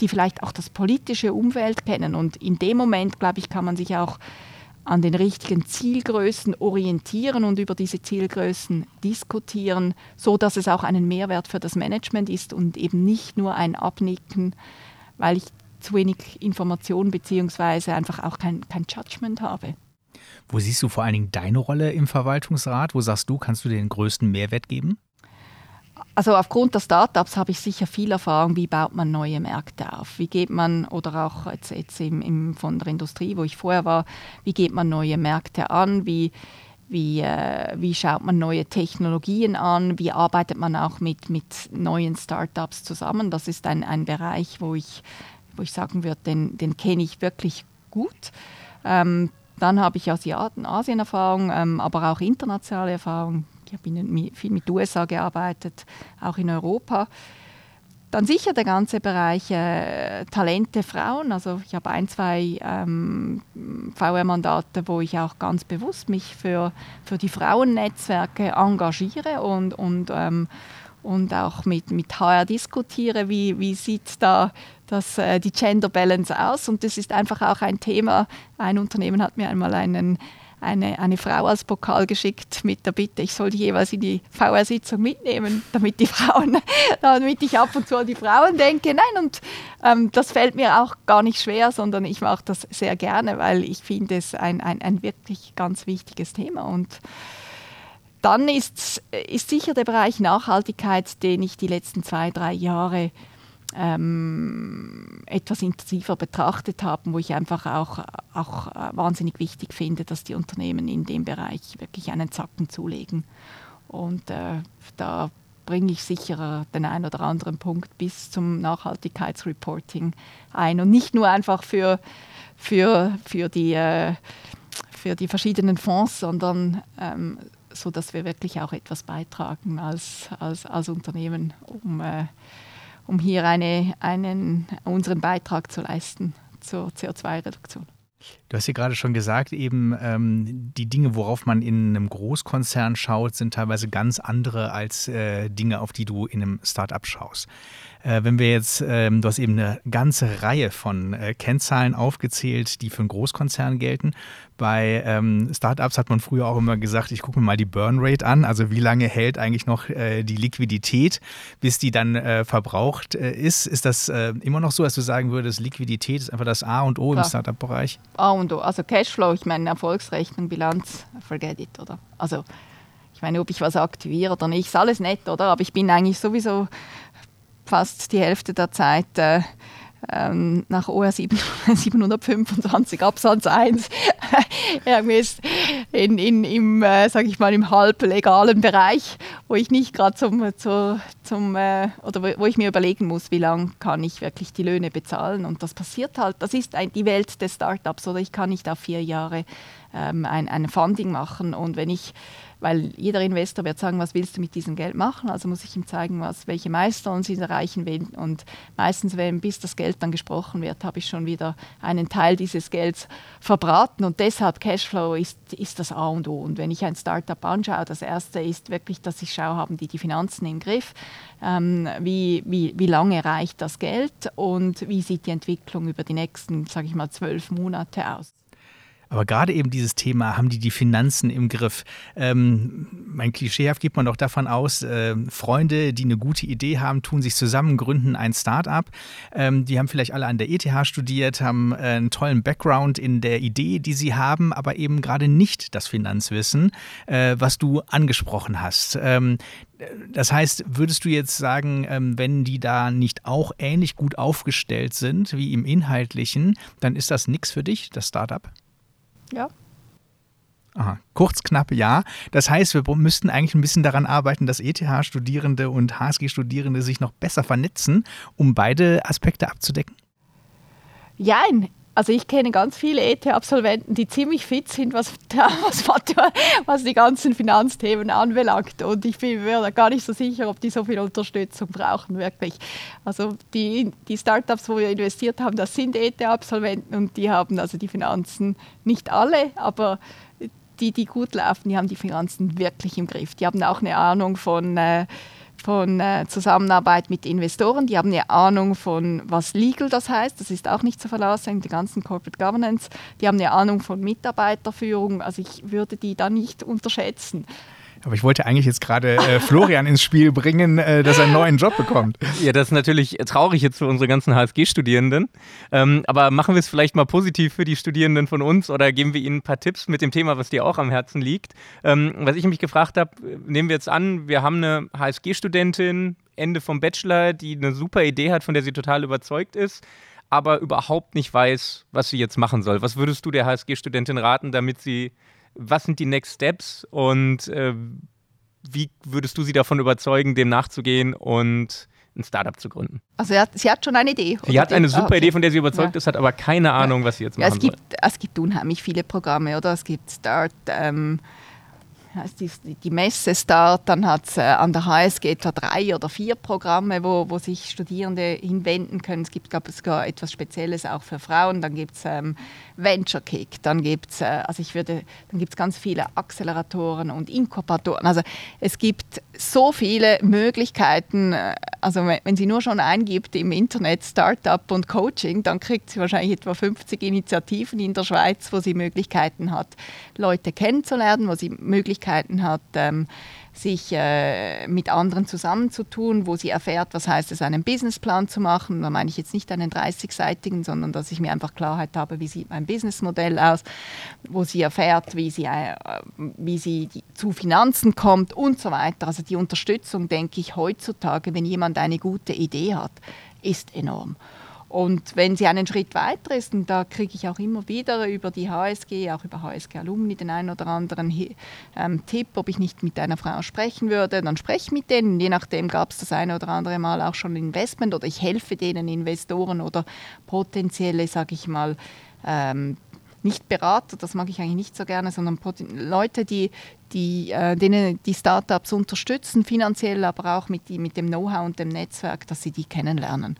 die vielleicht auch das politische Umfeld kennen. Und in dem Moment, glaube ich, kann man sich auch an den richtigen Zielgrößen orientieren und über diese Zielgrößen diskutieren, so dass es auch einen Mehrwert für das Management ist und eben nicht nur ein Abnicken, weil ich zu wenig Information bzw. einfach auch kein, kein Judgment habe. Wo siehst du vor allen Dingen deine Rolle im Verwaltungsrat? Wo sagst du, kannst du den größten Mehrwert geben? Also aufgrund der Startups habe ich sicher viel Erfahrung, wie baut man neue Märkte auf. Wie geht man, oder auch jetzt, jetzt im, im, von der Industrie, wo ich vorher war, wie geht man neue Märkte an, wie, wie, äh, wie schaut man neue Technologien an, wie arbeitet man auch mit, mit neuen Startups zusammen. Das ist ein, ein Bereich, wo ich, wo ich sagen würde, den, den kenne ich wirklich gut. Ähm, dann habe ich Asien-Erfahrung, ähm, aber auch internationale Erfahrung ich habe viel mit USA gearbeitet, auch in Europa. Dann sicher der ganze Bereich äh, Talente Frauen. Also ich habe ein, zwei ähm, VR-Mandate, wo ich auch ganz bewusst mich für, für die Frauennetzwerke engagiere und, und, ähm, und auch mit, mit HR diskutiere, wie, wie sieht da das, äh, die Gender Balance aus. Und das ist einfach auch ein Thema. Ein Unternehmen hat mir einmal einen eine, eine Frau als Pokal geschickt mit der Bitte, ich soll die jeweils in die VR-Sitzung mitnehmen, damit die Frauen, damit ich ab und zu an die Frauen denke. Nein, und ähm, das fällt mir auch gar nicht schwer, sondern ich mache das sehr gerne, weil ich finde es ein, ein, ein wirklich ganz wichtiges Thema. Und dann ist, ist sicher der Bereich Nachhaltigkeit, den ich die letzten zwei, drei Jahre ähm, etwas intensiver betrachtet haben, wo ich einfach auch, auch äh, wahnsinnig wichtig finde, dass die Unternehmen in dem Bereich wirklich einen Zacken zulegen. Und äh, da bringe ich sicher den einen oder anderen Punkt bis zum Nachhaltigkeitsreporting ein. Und nicht nur einfach für, für, für, die, äh, für die verschiedenen Fonds, sondern ähm, so, dass wir wirklich auch etwas beitragen als, als, als Unternehmen, um äh, um hier eine, einen, unseren Beitrag zu leisten zur CO2-Reduktion. Du hast ja gerade schon gesagt, eben ähm, die Dinge, worauf man in einem Großkonzern schaut, sind teilweise ganz andere als äh, Dinge, auf die du in einem Startup schaust. Äh, wenn wir jetzt, ähm, du hast eben eine ganze Reihe von äh, Kennzahlen aufgezählt, die für einen Konzern gelten. Bei ähm, Startups hat man früher auch immer gesagt, ich gucke mir mal die Burn Rate an, also wie lange hält eigentlich noch äh, die Liquidität, bis die dann äh, verbraucht äh, ist. Ist das äh, immer noch so, dass du sagen würdest, Liquidität ist einfach das A und O Klar. im Startup-Bereich? A und O, also Cashflow, ich meine Erfolgsrechnung, Bilanz, forget it, oder? Also ich meine, ob ich was aktiviere oder nicht, ist alles nett, oder? Aber ich bin eigentlich sowieso fast die Hälfte der Zeit äh, ähm, nach OR 725 Absatz 1 in, in, im, äh, sag ich mal, im halblegalen Bereich, wo ich nicht gerade zum, zu, zum äh, oder wo ich mir überlegen muss, wie lange kann ich wirklich die Löhne bezahlen. Und das passiert halt, das ist ein, die Welt des Startups, oder ich kann nicht auf vier Jahre ähm, ein, ein Funding machen. Und wenn ich weil jeder Investor wird sagen, was willst du mit diesem Geld machen? Also muss ich ihm zeigen, was, welche Meister sie erreichen will. Und meistens, wenn bis das Geld dann gesprochen wird, habe ich schon wieder einen Teil dieses Gelds verbraten. Und deshalb Cashflow ist, ist das A und O. Und wenn ich ein Startup anschaue, das erste ist wirklich, dass ich schaue, haben die die Finanzen im Griff? Ähm, wie, wie, wie lange reicht das Geld und wie sieht die Entwicklung über die nächsten, sage ich mal, zwölf Monate aus? Aber gerade eben dieses Thema, haben die die Finanzen im Griff? Ähm, mein Klischeehaft geht man doch davon aus, äh, Freunde, die eine gute Idee haben, tun sich zusammen, gründen ein Start-up. Ähm, die haben vielleicht alle an der ETH studiert, haben äh, einen tollen Background in der Idee, die sie haben, aber eben gerade nicht das Finanzwissen, äh, was du angesprochen hast. Ähm, das heißt, würdest du jetzt sagen, ähm, wenn die da nicht auch ähnlich gut aufgestellt sind wie im Inhaltlichen, dann ist das nichts für dich, das Startup? Ja. Aha. Kurz, knapp, ja. Das heißt, wir müssten eigentlich ein bisschen daran arbeiten, dass ETH-Studierende und HSG-Studierende sich noch besser vernetzen, um beide Aspekte abzudecken? Jein. Also ich kenne ganz viele ETH-Absolventen, die ziemlich fit sind, was, was, was, die ganzen Finanzthemen anbelangt. Und ich bin mir gar nicht so sicher, ob die so viel Unterstützung brauchen, wirklich. Also die, die Startups, wo wir investiert haben, das sind ETH-Absolventen und die haben also die Finanzen, nicht alle, aber die, die gut laufen, die haben die Finanzen wirklich im Griff. Die haben auch eine Ahnung von... Äh, von äh, Zusammenarbeit mit Investoren. Die haben eine Ahnung von, was Legal das heißt. Das ist auch nicht zu verlassen, die ganzen Corporate Governance. Die haben eine Ahnung von Mitarbeiterführung. Also ich würde die da nicht unterschätzen. Aber ich wollte eigentlich jetzt gerade äh, Florian ins Spiel bringen, äh, dass er einen neuen Job bekommt. Ja, das ist natürlich traurig jetzt für unsere ganzen HSG-Studierenden. Ähm, aber machen wir es vielleicht mal positiv für die Studierenden von uns oder geben wir ihnen ein paar Tipps mit dem Thema, was dir auch am Herzen liegt. Ähm, was ich mich gefragt habe, nehmen wir jetzt an, wir haben eine HSG-Studentin, Ende vom Bachelor, die eine super Idee hat, von der sie total überzeugt ist aber überhaupt nicht weiß, was sie jetzt machen soll. Was würdest du der HSG-Studentin raten, damit sie was sind die Next Steps und äh, wie würdest du sie davon überzeugen, dem nachzugehen und ein Startup zu gründen? Also hat, sie hat schon eine Idee. Sie hat eine super ah, okay. Idee, von der sie überzeugt ja. ist, hat aber keine Ahnung, was sie jetzt machen ja, es gibt, soll. Es gibt unheimlich viele Programme, oder? Es gibt Start, ähm, heißt die, die Messe Start, dann hat es äh, an der HSG etwa drei oder vier Programme, wo, wo sich Studierende hinwenden können. Es gibt, glaube ich, sogar etwas Spezielles auch für Frauen. Dann gibt es ähm, Venture Kick, dann gibt es, äh, also ganz viele Acceleratoren und Inkubatoren. Also es gibt so viele Möglichkeiten, äh, also wenn sie nur schon eingibt im Internet Startup und Coaching, dann kriegt sie wahrscheinlich etwa 50 Initiativen in der Schweiz, wo sie Möglichkeiten hat, Leute kennenzulernen, wo sie Möglichkeiten hat, ähm, sich äh, mit anderen zusammenzutun, wo sie erfährt, was heißt es, einen Businessplan zu machen. Da meine ich jetzt nicht einen 30-seitigen, sondern dass ich mir einfach Klarheit habe, wie sieht mein Businessmodell aus, wo sie erfährt, wie sie, äh, wie sie zu Finanzen kommt und so weiter. Also die Unterstützung, denke ich, heutzutage, wenn jemand eine gute Idee hat, ist enorm. Und wenn sie einen Schritt weiter ist, und da kriege ich auch immer wieder über die HSG, auch über HSG Alumni, den einen oder anderen ähm, Tipp, ob ich nicht mit einer Frau sprechen würde, dann spreche ich mit denen. Je nachdem gab es das eine oder andere Mal auch schon Investment oder ich helfe denen Investoren oder potenzielle, sage ich mal, ähm, nicht Berater, das mag ich eigentlich nicht so gerne, sondern Leute, die, die, äh, denen die Startups unterstützen, finanziell, aber auch mit, die, mit dem Know-how und dem Netzwerk, dass sie die kennenlernen.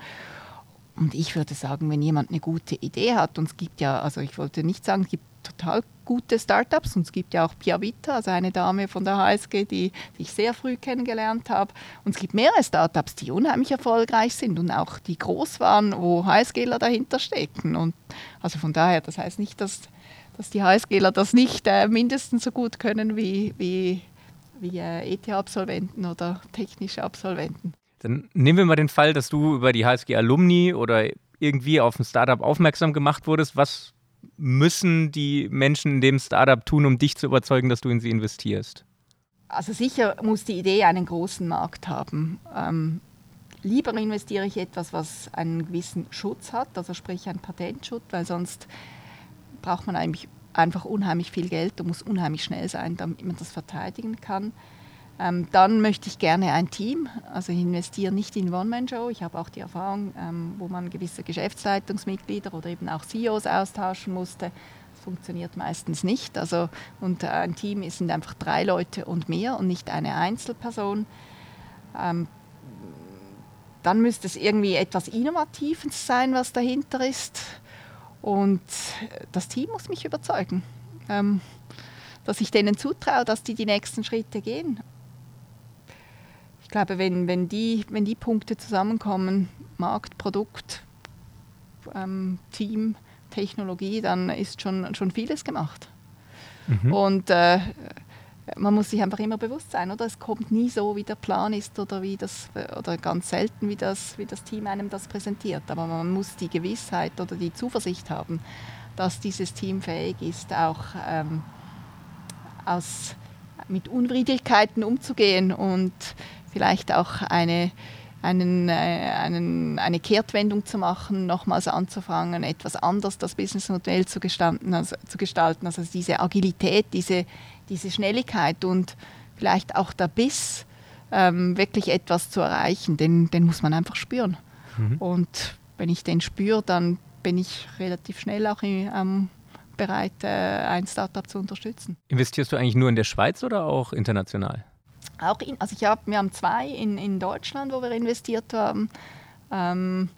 Und ich würde sagen, wenn jemand eine gute Idee hat, und es gibt ja, also ich wollte nicht sagen, es gibt total gute Startups und es gibt ja auch Pia Vita, also eine Dame von der HSG, die, die ich sehr früh kennengelernt habe. Und es gibt mehrere Startups, die unheimlich erfolgreich sind und auch die groß waren, wo HSGler dahinter stecken. Und also von daher, das heißt nicht, dass, dass die HSGler das nicht äh, mindestens so gut können wie, wie, wie äh, ETH-Absolventen oder technische Absolventen. Dann nehmen wir mal den Fall, dass du über die HSG Alumni oder irgendwie auf ein Startup aufmerksam gemacht wurdest. Was müssen die Menschen in dem Startup tun, um dich zu überzeugen, dass du in sie investierst? Also sicher muss die Idee einen großen Markt haben. Ähm, lieber investiere ich etwas, was einen gewissen Schutz hat, also sprich einen Patentschutz, weil sonst braucht man eigentlich einfach unheimlich viel Geld und muss unheimlich schnell sein, damit man das verteidigen kann. Ähm, dann möchte ich gerne ein Team. Also ich investiere nicht in One-Man-Show. Ich habe auch die Erfahrung, ähm, wo man gewisse Geschäftsleitungsmitglieder oder eben auch CEOs austauschen musste. Das funktioniert meistens nicht. Also, und ein Team sind einfach drei Leute und mehr und nicht eine Einzelperson. Ähm, dann müsste es irgendwie etwas Innovatives sein, was dahinter ist. Und das Team muss mich überzeugen, ähm, dass ich denen zutraue, dass die die nächsten Schritte gehen glaube, wenn, wenn, die, wenn die Punkte zusammenkommen, Markt, Produkt, ähm, Team, Technologie, dann ist schon, schon vieles gemacht. Mhm. Und äh, man muss sich einfach immer bewusst sein, oder? Es kommt nie so, wie der Plan ist oder wie das, oder ganz selten, wie das, wie das Team einem das präsentiert. Aber man muss die Gewissheit oder die Zuversicht haben, dass dieses Team fähig ist, auch ähm, aus, mit Unwidrigkeiten umzugehen und vielleicht auch eine, einen, äh, einen, eine Kehrtwendung zu machen, nochmals anzufangen, etwas anders das Businessmodell zu gestalten, also, zu gestalten. Also diese Agilität, diese, diese Schnelligkeit und vielleicht auch der Biss, ähm, wirklich etwas zu erreichen, den, den muss man einfach spüren. Mhm. Und wenn ich den spüre, dann bin ich relativ schnell auch ähm, bereit, äh, ein Startup zu unterstützen. Investierst du eigentlich nur in der Schweiz oder auch international? Auch in, also ich hab, wir haben zwei in, in Deutschland, wo wir investiert haben. Ähm,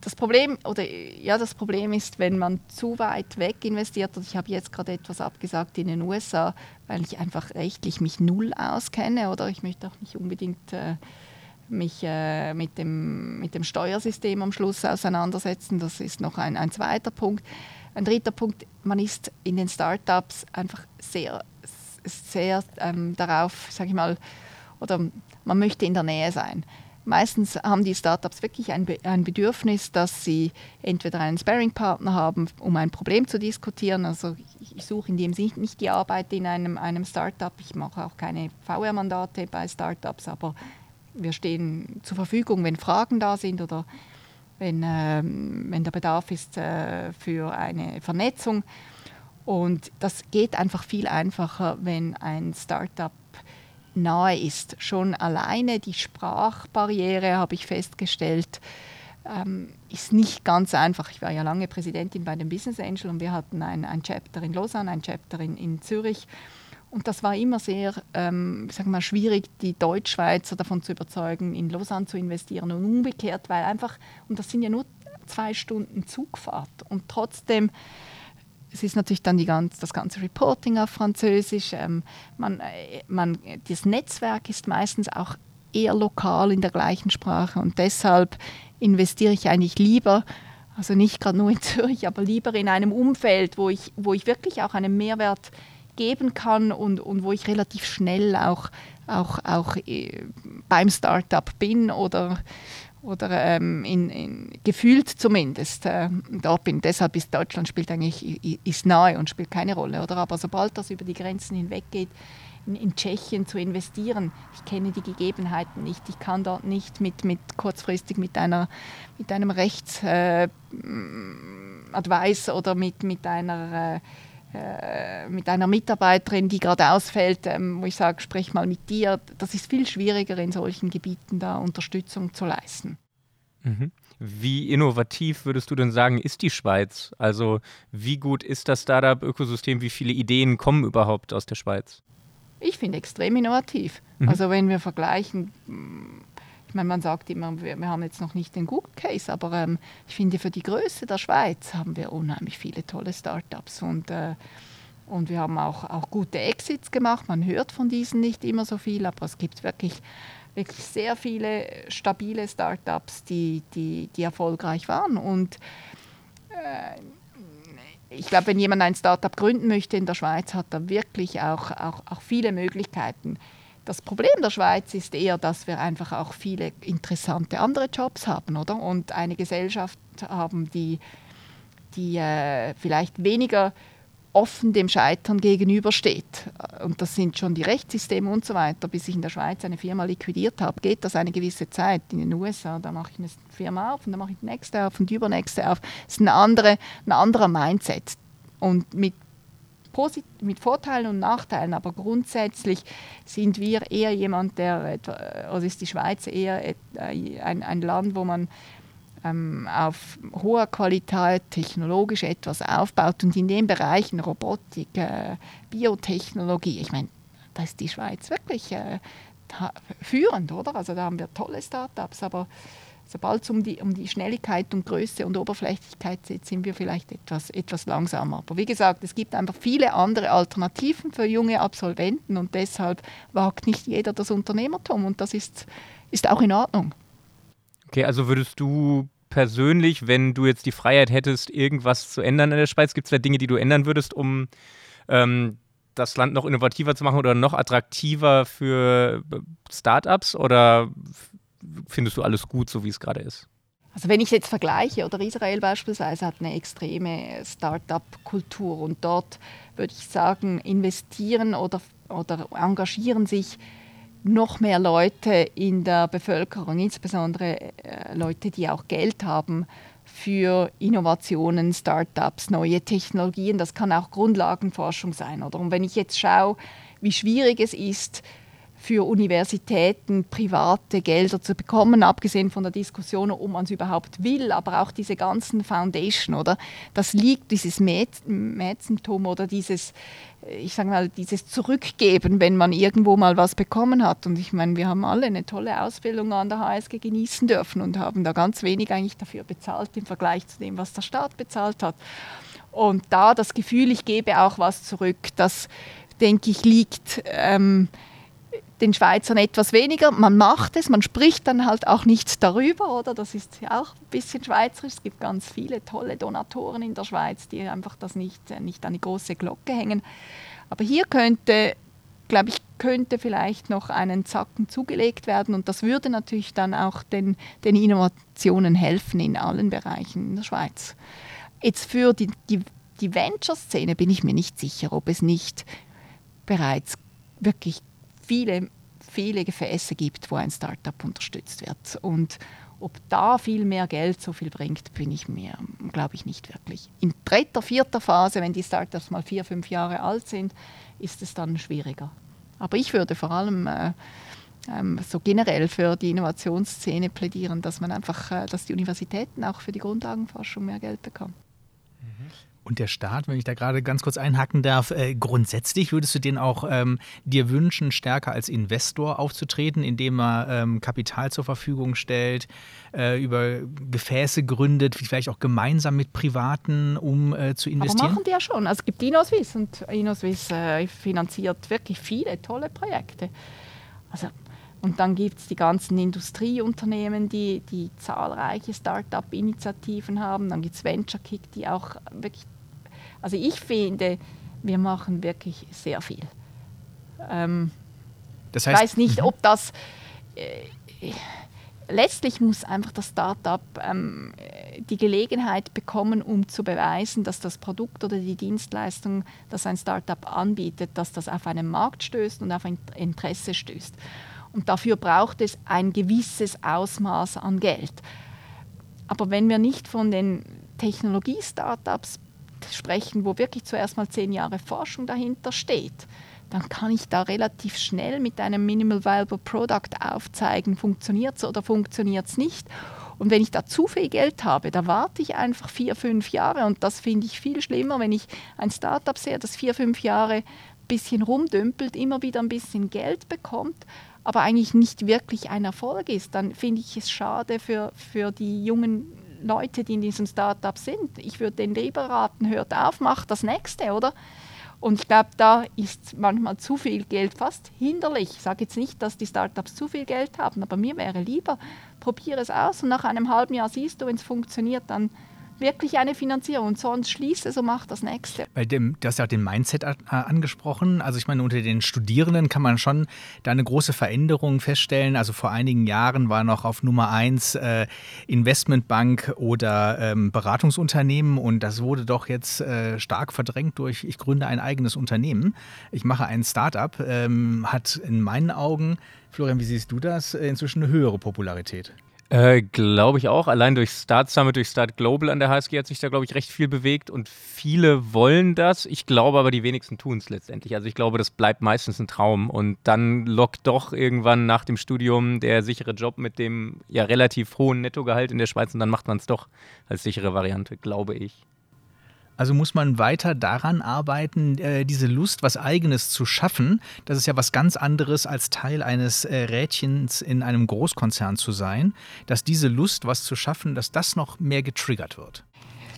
das Problem oder ja, das Problem ist, wenn man zu weit weg investiert. Und ich habe jetzt gerade etwas abgesagt in den USA, weil ich einfach rechtlich mich null auskenne oder ich möchte auch nicht unbedingt äh, mich äh, mit, dem, mit dem Steuersystem am Schluss auseinandersetzen. Das ist noch ein, ein zweiter Punkt. Ein dritter Punkt, man ist in den Startups einfach sehr sehr ähm, darauf, sage ich mal, oder man möchte in der Nähe sein. Meistens haben die Startups wirklich ein, Be ein Bedürfnis, dass sie entweder einen Sparring-Partner haben, um ein Problem zu diskutieren. Also ich, ich suche in dem Sinne nicht die Arbeit in einem, einem Startup. Ich mache auch keine VR-Mandate bei Startups, aber wir stehen zur Verfügung, wenn Fragen da sind oder wenn, äh, wenn der Bedarf ist äh, für eine Vernetzung. Und das geht einfach viel einfacher, wenn ein Startup nahe ist. Schon alleine die Sprachbarriere, habe ich festgestellt, ähm, ist nicht ganz einfach. Ich war ja lange Präsidentin bei dem Business Angel und wir hatten ein, ein Chapter in Lausanne, ein Chapter in, in Zürich. Und das war immer sehr ähm, sag mal, schwierig, die Deutschschweizer davon zu überzeugen, in Lausanne zu investieren und umgekehrt, weil einfach, und das sind ja nur zwei Stunden Zugfahrt und trotzdem es ist natürlich dann ganz, das ganze Reporting auf Französisch. Ähm, man, äh, man, das Netzwerk ist meistens auch eher lokal in der gleichen Sprache und deshalb investiere ich eigentlich lieber, also nicht gerade nur in Zürich, aber lieber in einem Umfeld, wo ich, wo ich wirklich auch einen Mehrwert geben kann und, und wo ich relativ schnell auch, auch, auch äh, beim Startup bin oder, oder ähm, in, in, gefühlt zumindest äh, dort bin. Deshalb ist Deutschland spielt eigentlich ist nahe und spielt keine Rolle, oder? Aber sobald das über die Grenzen hinweg geht, in, in, Tschechien zu investieren, ich kenne die Gegebenheiten nicht, ich kann dort nicht mit, mit kurzfristig mit einer mit einem Rechtsadvice äh, oder mit, mit einer äh, äh, mit einer Mitarbeiterin, die gerade ausfällt, ähm, wo ich sage, sprich mal mit dir. Das ist viel schwieriger in solchen Gebieten da Unterstützung zu leisten. Mhm. Wie innovativ würdest du denn sagen, ist die Schweiz? Also wie gut ist das Startup-Ökosystem? Wie viele Ideen kommen überhaupt aus der Schweiz? Ich finde extrem innovativ. Mhm. Also wenn wir vergleichen, ich meine, man sagt immer, wir, wir, haben jetzt noch nicht den Google Case, aber ähm, ich finde, für die Größe der Schweiz haben wir unheimlich viele tolle Startups und, äh, und wir haben auch, auch gute Exits gemacht. Man hört von diesen nicht immer so viel, aber es gibt wirklich, wirklich sehr viele stabile Startups, die, die, die erfolgreich waren. Und äh, ich glaube, wenn jemand ein Startup gründen möchte in der Schweiz, hat er wirklich auch, auch, auch viele Möglichkeiten. Das Problem der Schweiz ist eher, dass wir einfach auch viele interessante andere Jobs haben, oder? Und eine Gesellschaft haben, die, die äh, vielleicht weniger offen dem Scheitern gegenübersteht. Und das sind schon die Rechtssysteme und so weiter. Bis ich in der Schweiz eine Firma liquidiert habe, geht das eine gewisse Zeit. In den USA, da mache ich eine Firma auf und dann mache ich die nächste auf und die übernächste auf. Das ist eine andere, ein anderer Mindset. Und mit mit Vorteilen und Nachteilen, aber grundsätzlich sind wir eher jemand, der, also ist die Schweiz eher ein, ein Land, wo man ähm, auf hoher Qualität technologisch etwas aufbaut und in den Bereichen Robotik, äh, Biotechnologie, ich meine, da ist die Schweiz wirklich äh, führend, oder? Also da haben wir tolle Startups, aber Sobald es um die, um die Schnelligkeit und Größe und Oberflächlichkeit geht, sind wir vielleicht etwas, etwas langsamer. Aber wie gesagt, es gibt einfach viele andere Alternativen für junge Absolventen und deshalb wagt nicht jeder das Unternehmertum und das ist, ist auch in Ordnung. Okay, also würdest du persönlich, wenn du jetzt die Freiheit hättest, irgendwas zu ändern in der Schweiz, gibt es da Dinge, die du ändern würdest, um ähm, das Land noch innovativer zu machen oder noch attraktiver für Startups oder findest du alles gut, so wie es gerade ist? Also wenn ich jetzt vergleiche, oder Israel beispielsweise hat eine extreme Start-up-Kultur und dort würde ich sagen, investieren oder, oder engagieren sich noch mehr Leute in der Bevölkerung, insbesondere äh, Leute, die auch Geld haben für Innovationen, Startups, neue Technologien. Das kann auch Grundlagenforschung sein. Oder? Und wenn ich jetzt schaue, wie schwierig es ist, für Universitäten private Gelder zu bekommen, abgesehen von der Diskussion, ob man es überhaupt will, aber auch diese ganzen Foundation, oder? Das liegt, dieses Mäzentum oder dieses, ich sage mal, dieses Zurückgeben, wenn man irgendwo mal was bekommen hat. Und ich meine, wir haben alle eine tolle Ausbildung an der HSG genießen dürfen und haben da ganz wenig eigentlich dafür bezahlt im Vergleich zu dem, was der Staat bezahlt hat. Und da das Gefühl, ich gebe auch was zurück, das denke ich liegt ähm, den Schweizern etwas weniger. Man macht es, man spricht dann halt auch nicht darüber, oder? Das ist ja auch ein bisschen schweizerisch. Es gibt ganz viele tolle Donatoren in der Schweiz, die einfach das nicht, äh, nicht an die große Glocke hängen. Aber hier könnte, glaube ich, könnte vielleicht noch einen Zacken zugelegt werden und das würde natürlich dann auch den, den Innovationen helfen in allen Bereichen in der Schweiz. Jetzt für die, die, die Venture-Szene bin ich mir nicht sicher, ob es nicht bereits wirklich viele, viele Gefäße gibt, wo ein Startup unterstützt wird. Und ob da viel mehr Geld so viel bringt, bin ich mir, glaube ich, nicht wirklich. In dritter, vierter Phase, wenn die Startups mal vier, fünf Jahre alt sind, ist es dann schwieriger. Aber ich würde vor allem äh, ähm, so generell für die Innovationsszene plädieren, dass man einfach, äh, dass die Universitäten auch für die Grundlagenforschung mehr Geld bekommen. Und der Staat, wenn ich da gerade ganz kurz einhaken darf, äh, grundsätzlich würdest du den auch ähm, dir wünschen, stärker als Investor aufzutreten, indem er ähm, Kapital zur Verfügung stellt, äh, über Gefäße gründet, vielleicht auch gemeinsam mit Privaten, um äh, zu investieren? Aber machen die ja schon. Also es gibt InnoSwiss und InnoSwiss äh, finanziert wirklich viele tolle Projekte. Also Und dann gibt es die ganzen Industrieunternehmen, die, die zahlreiche Start-up-Initiativen haben. Dann gibt es Venture Kick, die auch wirklich. Also ich finde, wir machen wirklich sehr viel. Ähm, das heißt, ich weiß nicht, mhm. ob das. Äh, letztlich muss einfach das Startup ähm, die Gelegenheit bekommen, um zu beweisen, dass das Produkt oder die Dienstleistung, das ein Startup anbietet, dass das auf einen Markt stößt und auf ein Interesse stößt. Und dafür braucht es ein gewisses Ausmaß an Geld. Aber wenn wir nicht von den Technologie-Startups sprechen, wo wirklich zuerst mal zehn Jahre Forschung dahinter steht, dann kann ich da relativ schnell mit einem Minimal Viable Product aufzeigen, funktioniert es oder funktioniert es nicht. Und wenn ich da zu viel Geld habe, da warte ich einfach vier, fünf Jahre und das finde ich viel schlimmer, wenn ich ein Startup sehe, das vier, fünf Jahre ein bisschen rumdümpelt, immer wieder ein bisschen Geld bekommt, aber eigentlich nicht wirklich ein Erfolg ist, dann finde ich es schade für, für die jungen Leute, die in diesem Startup sind. Ich würde den lieber raten, hört auf, macht das nächste, oder? Und ich glaube, da ist manchmal zu viel Geld fast hinderlich. Ich sage jetzt nicht, dass die Startups zu viel Geld haben, aber mir wäre lieber, probiere es aus und nach einem halben Jahr siehst du, wenn es funktioniert, dann wirklich eine Finanzierung und sonst schließe, so macht das nächste. Bei dem, du hast ja auch den Mindset angesprochen. Also ich meine, unter den Studierenden kann man schon da eine große Veränderung feststellen. Also vor einigen Jahren war noch auf Nummer eins äh, Investmentbank oder ähm, Beratungsunternehmen und das wurde doch jetzt äh, stark verdrängt durch, ich gründe ein eigenes Unternehmen. Ich mache ein Startup, ähm, hat in meinen Augen, Florian, wie siehst du das, äh, inzwischen eine höhere Popularität? Äh, glaube ich auch. Allein durch Start Summit, durch Start Global an der HSG hat sich da, glaube ich, recht viel bewegt und viele wollen das. Ich glaube aber, die wenigsten tun es letztendlich. Also ich glaube, das bleibt meistens ein Traum und dann lockt doch irgendwann nach dem Studium der sichere Job mit dem ja relativ hohen Nettogehalt in der Schweiz und dann macht man es doch als sichere Variante, glaube ich. Also muss man weiter daran arbeiten, äh, diese Lust, was Eigenes zu schaffen. Das ist ja was ganz anderes, als Teil eines äh, Rädchens in einem Großkonzern zu sein. Dass diese Lust, was zu schaffen, dass das noch mehr getriggert wird.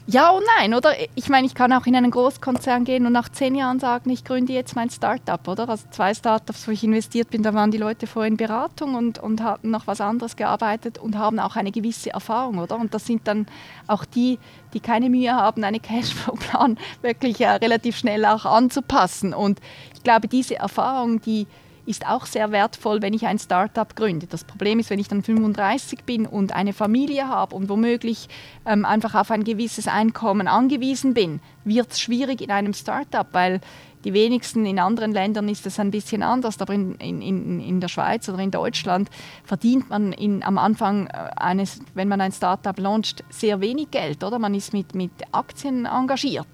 Ja und nein, oder? Ich meine, ich kann auch in einen Großkonzern gehen und nach zehn Jahren sagen, ich gründe jetzt mein Startup, oder? Also zwei Startups, wo ich investiert bin, da waren die Leute vorher in Beratung und, und hatten noch was anderes gearbeitet und haben auch eine gewisse Erfahrung, oder? Und das sind dann auch die, die keine Mühe haben, einen Cashflow-Plan wirklich äh, relativ schnell auch anzupassen. Und ich glaube, diese Erfahrung, die ist auch sehr wertvoll, wenn ich ein Startup gründe. Das Problem ist, wenn ich dann 35 bin und eine Familie habe und womöglich ähm, einfach auf ein gewisses Einkommen angewiesen bin, wird es schwierig in einem Startup, weil die wenigsten in anderen Ländern ist es ein bisschen anders, aber in, in, in der Schweiz oder in Deutschland verdient man in, am Anfang äh, eines, wenn man ein Startup launcht, sehr wenig Geld, oder? Man ist mit, mit Aktien engagiert.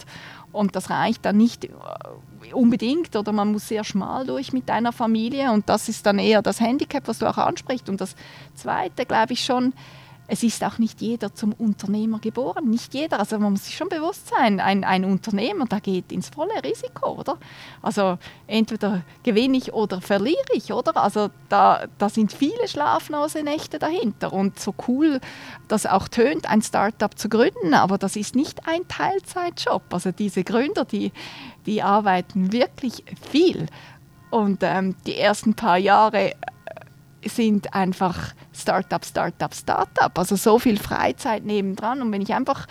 Und das reicht dann nicht äh, unbedingt oder man muss sehr schmal durch mit deiner Familie und das ist dann eher das Handicap, was du auch ansprichst. Und das Zweite, glaube ich schon, es ist auch nicht jeder zum Unternehmer geboren. Nicht jeder. Also man muss sich schon bewusst sein, ein, ein Unternehmer, der geht ins volle Risiko, oder? Also entweder gewinne ich oder verliere ich, oder? Also da, da sind viele schlaflose Nächte dahinter. Und so cool das auch tönt, ein Startup zu gründen, aber das ist nicht ein Teilzeitjob. Also diese Gründer, die, die arbeiten wirklich viel. Und ähm, die ersten paar Jahre sind einfach Startup, Startup, Startup. Also so viel Freizeit nebendran. Und wenn ich einfach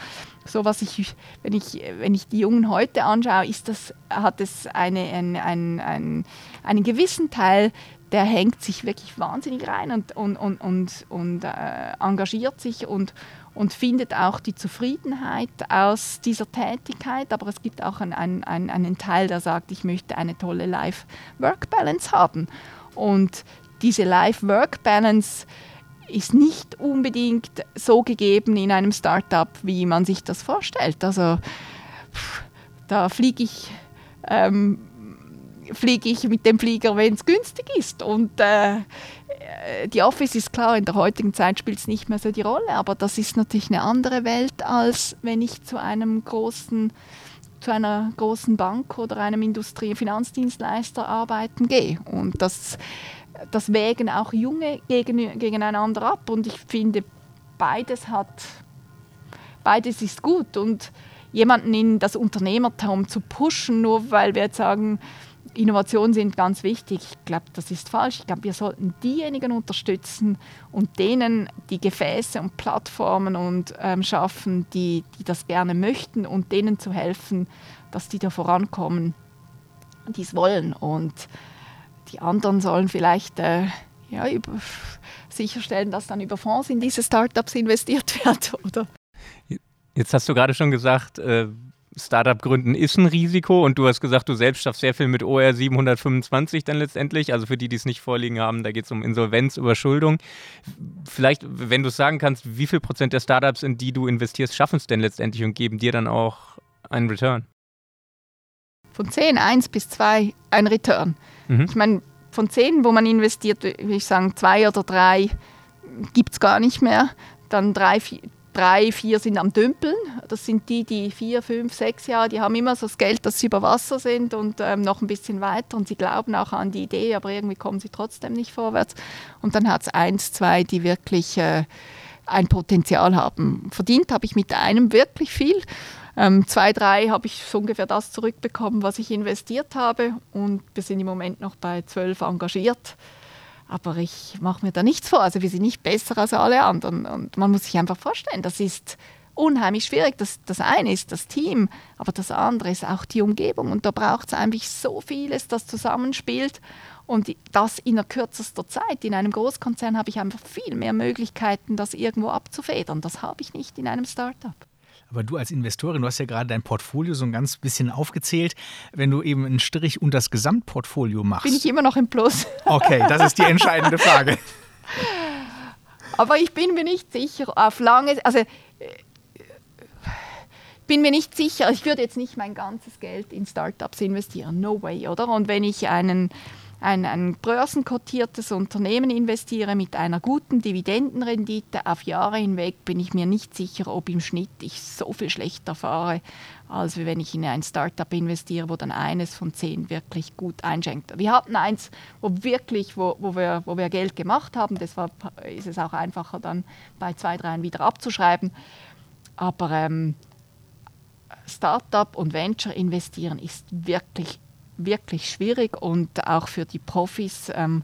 so was ich, wenn ich, wenn ich die Jungen heute anschaue, ist das, hat es eine, eine, ein, ein, einen gewissen Teil, der hängt sich wirklich wahnsinnig rein und, und, und, und, und äh, engagiert sich und, und findet auch die Zufriedenheit aus dieser Tätigkeit. Aber es gibt auch einen, einen, einen Teil, der sagt, ich möchte eine tolle Life-Work-Balance haben. Und diese Life-Work-Balance ist nicht unbedingt so gegeben in einem Startup, wie man sich das vorstellt. Also da fliege ich, ähm, fliege ich mit dem Flieger, wenn es günstig ist. Und äh, die Office ist klar, in der heutigen Zeit spielt es nicht mehr so die Rolle, aber das ist natürlich eine andere Welt, als wenn ich zu einem großen zu einer großen Bank oder einem Industrie- Finanzdienstleister arbeiten gehe. Und das das wägen auch Junge gegen, gegeneinander ab und ich finde, beides hat, beides ist gut und jemanden in das Unternehmertum zu pushen, nur weil wir jetzt sagen, Innovationen sind ganz wichtig. Ich glaube, das ist falsch. Ich glaube, wir sollten diejenigen unterstützen und denen die Gefäße und Plattformen und ähm, schaffen, die, die das gerne möchten und denen zu helfen, dass die da vorankommen, die es wollen. Und die anderen sollen vielleicht äh, ja, über, sicherstellen, dass dann über Fonds in diese Startups investiert wird, oder? Jetzt hast du gerade schon gesagt, äh Startup gründen ist ein Risiko und du hast gesagt, du selbst schaffst sehr viel mit OR 725 dann letztendlich. Also für die, die es nicht vorliegen haben, da geht es um Insolvenz, Überschuldung. Vielleicht, wenn du es sagen kannst, wie viel Prozent der Startups, in die du investierst, schaffen es denn letztendlich und geben dir dann auch einen Return? Von 10, 1 bis 2 ein Return. Mhm. Ich meine, von 10, wo man investiert, würde ich sagen, zwei oder drei gibt es gar nicht mehr. Dann drei, vier, drei, vier sind am Dümpeln. Das sind die, die vier, fünf, sechs Jahre, die haben immer so das Geld, dass sie über Wasser sind und ähm, noch ein bisschen weiter und sie glauben auch an die Idee, aber irgendwie kommen sie trotzdem nicht vorwärts. Und dann hat es eins, zwei, die wirklich äh, ein Potenzial haben. Verdient habe ich mit einem wirklich viel. Ähm, zwei, drei habe ich so ungefähr das zurückbekommen, was ich investiert habe und wir sind im Moment noch bei zwölf engagiert. Aber ich mache mir da nichts vor. Also wir sind nicht besser als alle anderen. Und man muss sich einfach vorstellen, das ist unheimlich schwierig. Das, das eine ist das Team, aber das andere ist auch die Umgebung. Und da braucht es eigentlich so vieles, das zusammenspielt. Und das in kürzester Zeit. In einem Großkonzern habe ich einfach viel mehr Möglichkeiten, das irgendwo abzufedern. Das habe ich nicht in einem Startup. Aber du als Investorin, du hast ja gerade dein Portfolio so ein ganz bisschen aufgezählt. Wenn du eben einen Strich unter das Gesamtportfolio machst. Bin ich immer noch im Plus. Okay, das ist die entscheidende Frage. Aber ich bin mir nicht sicher, auf lange, also äh, bin mir nicht sicher, ich würde jetzt nicht mein ganzes Geld in Startups investieren, no way, oder? Und wenn ich einen ein, ein börsenkotiertes Unternehmen investiere mit einer guten Dividendenrendite auf Jahre hinweg, bin ich mir nicht sicher, ob im Schnitt ich so viel schlechter fahre, als wenn ich in ein Startup investiere, wo dann eines von zehn wirklich gut einschenkt. Wir hatten eins, wo wirklich, wo, wo, wir, wo wir Geld gemacht haben, deshalb ist es auch einfacher dann bei zwei, dreien wieder abzuschreiben. Aber ähm, Startup und Venture investieren ist wirklich wirklich schwierig und auch für die Profis, ähm,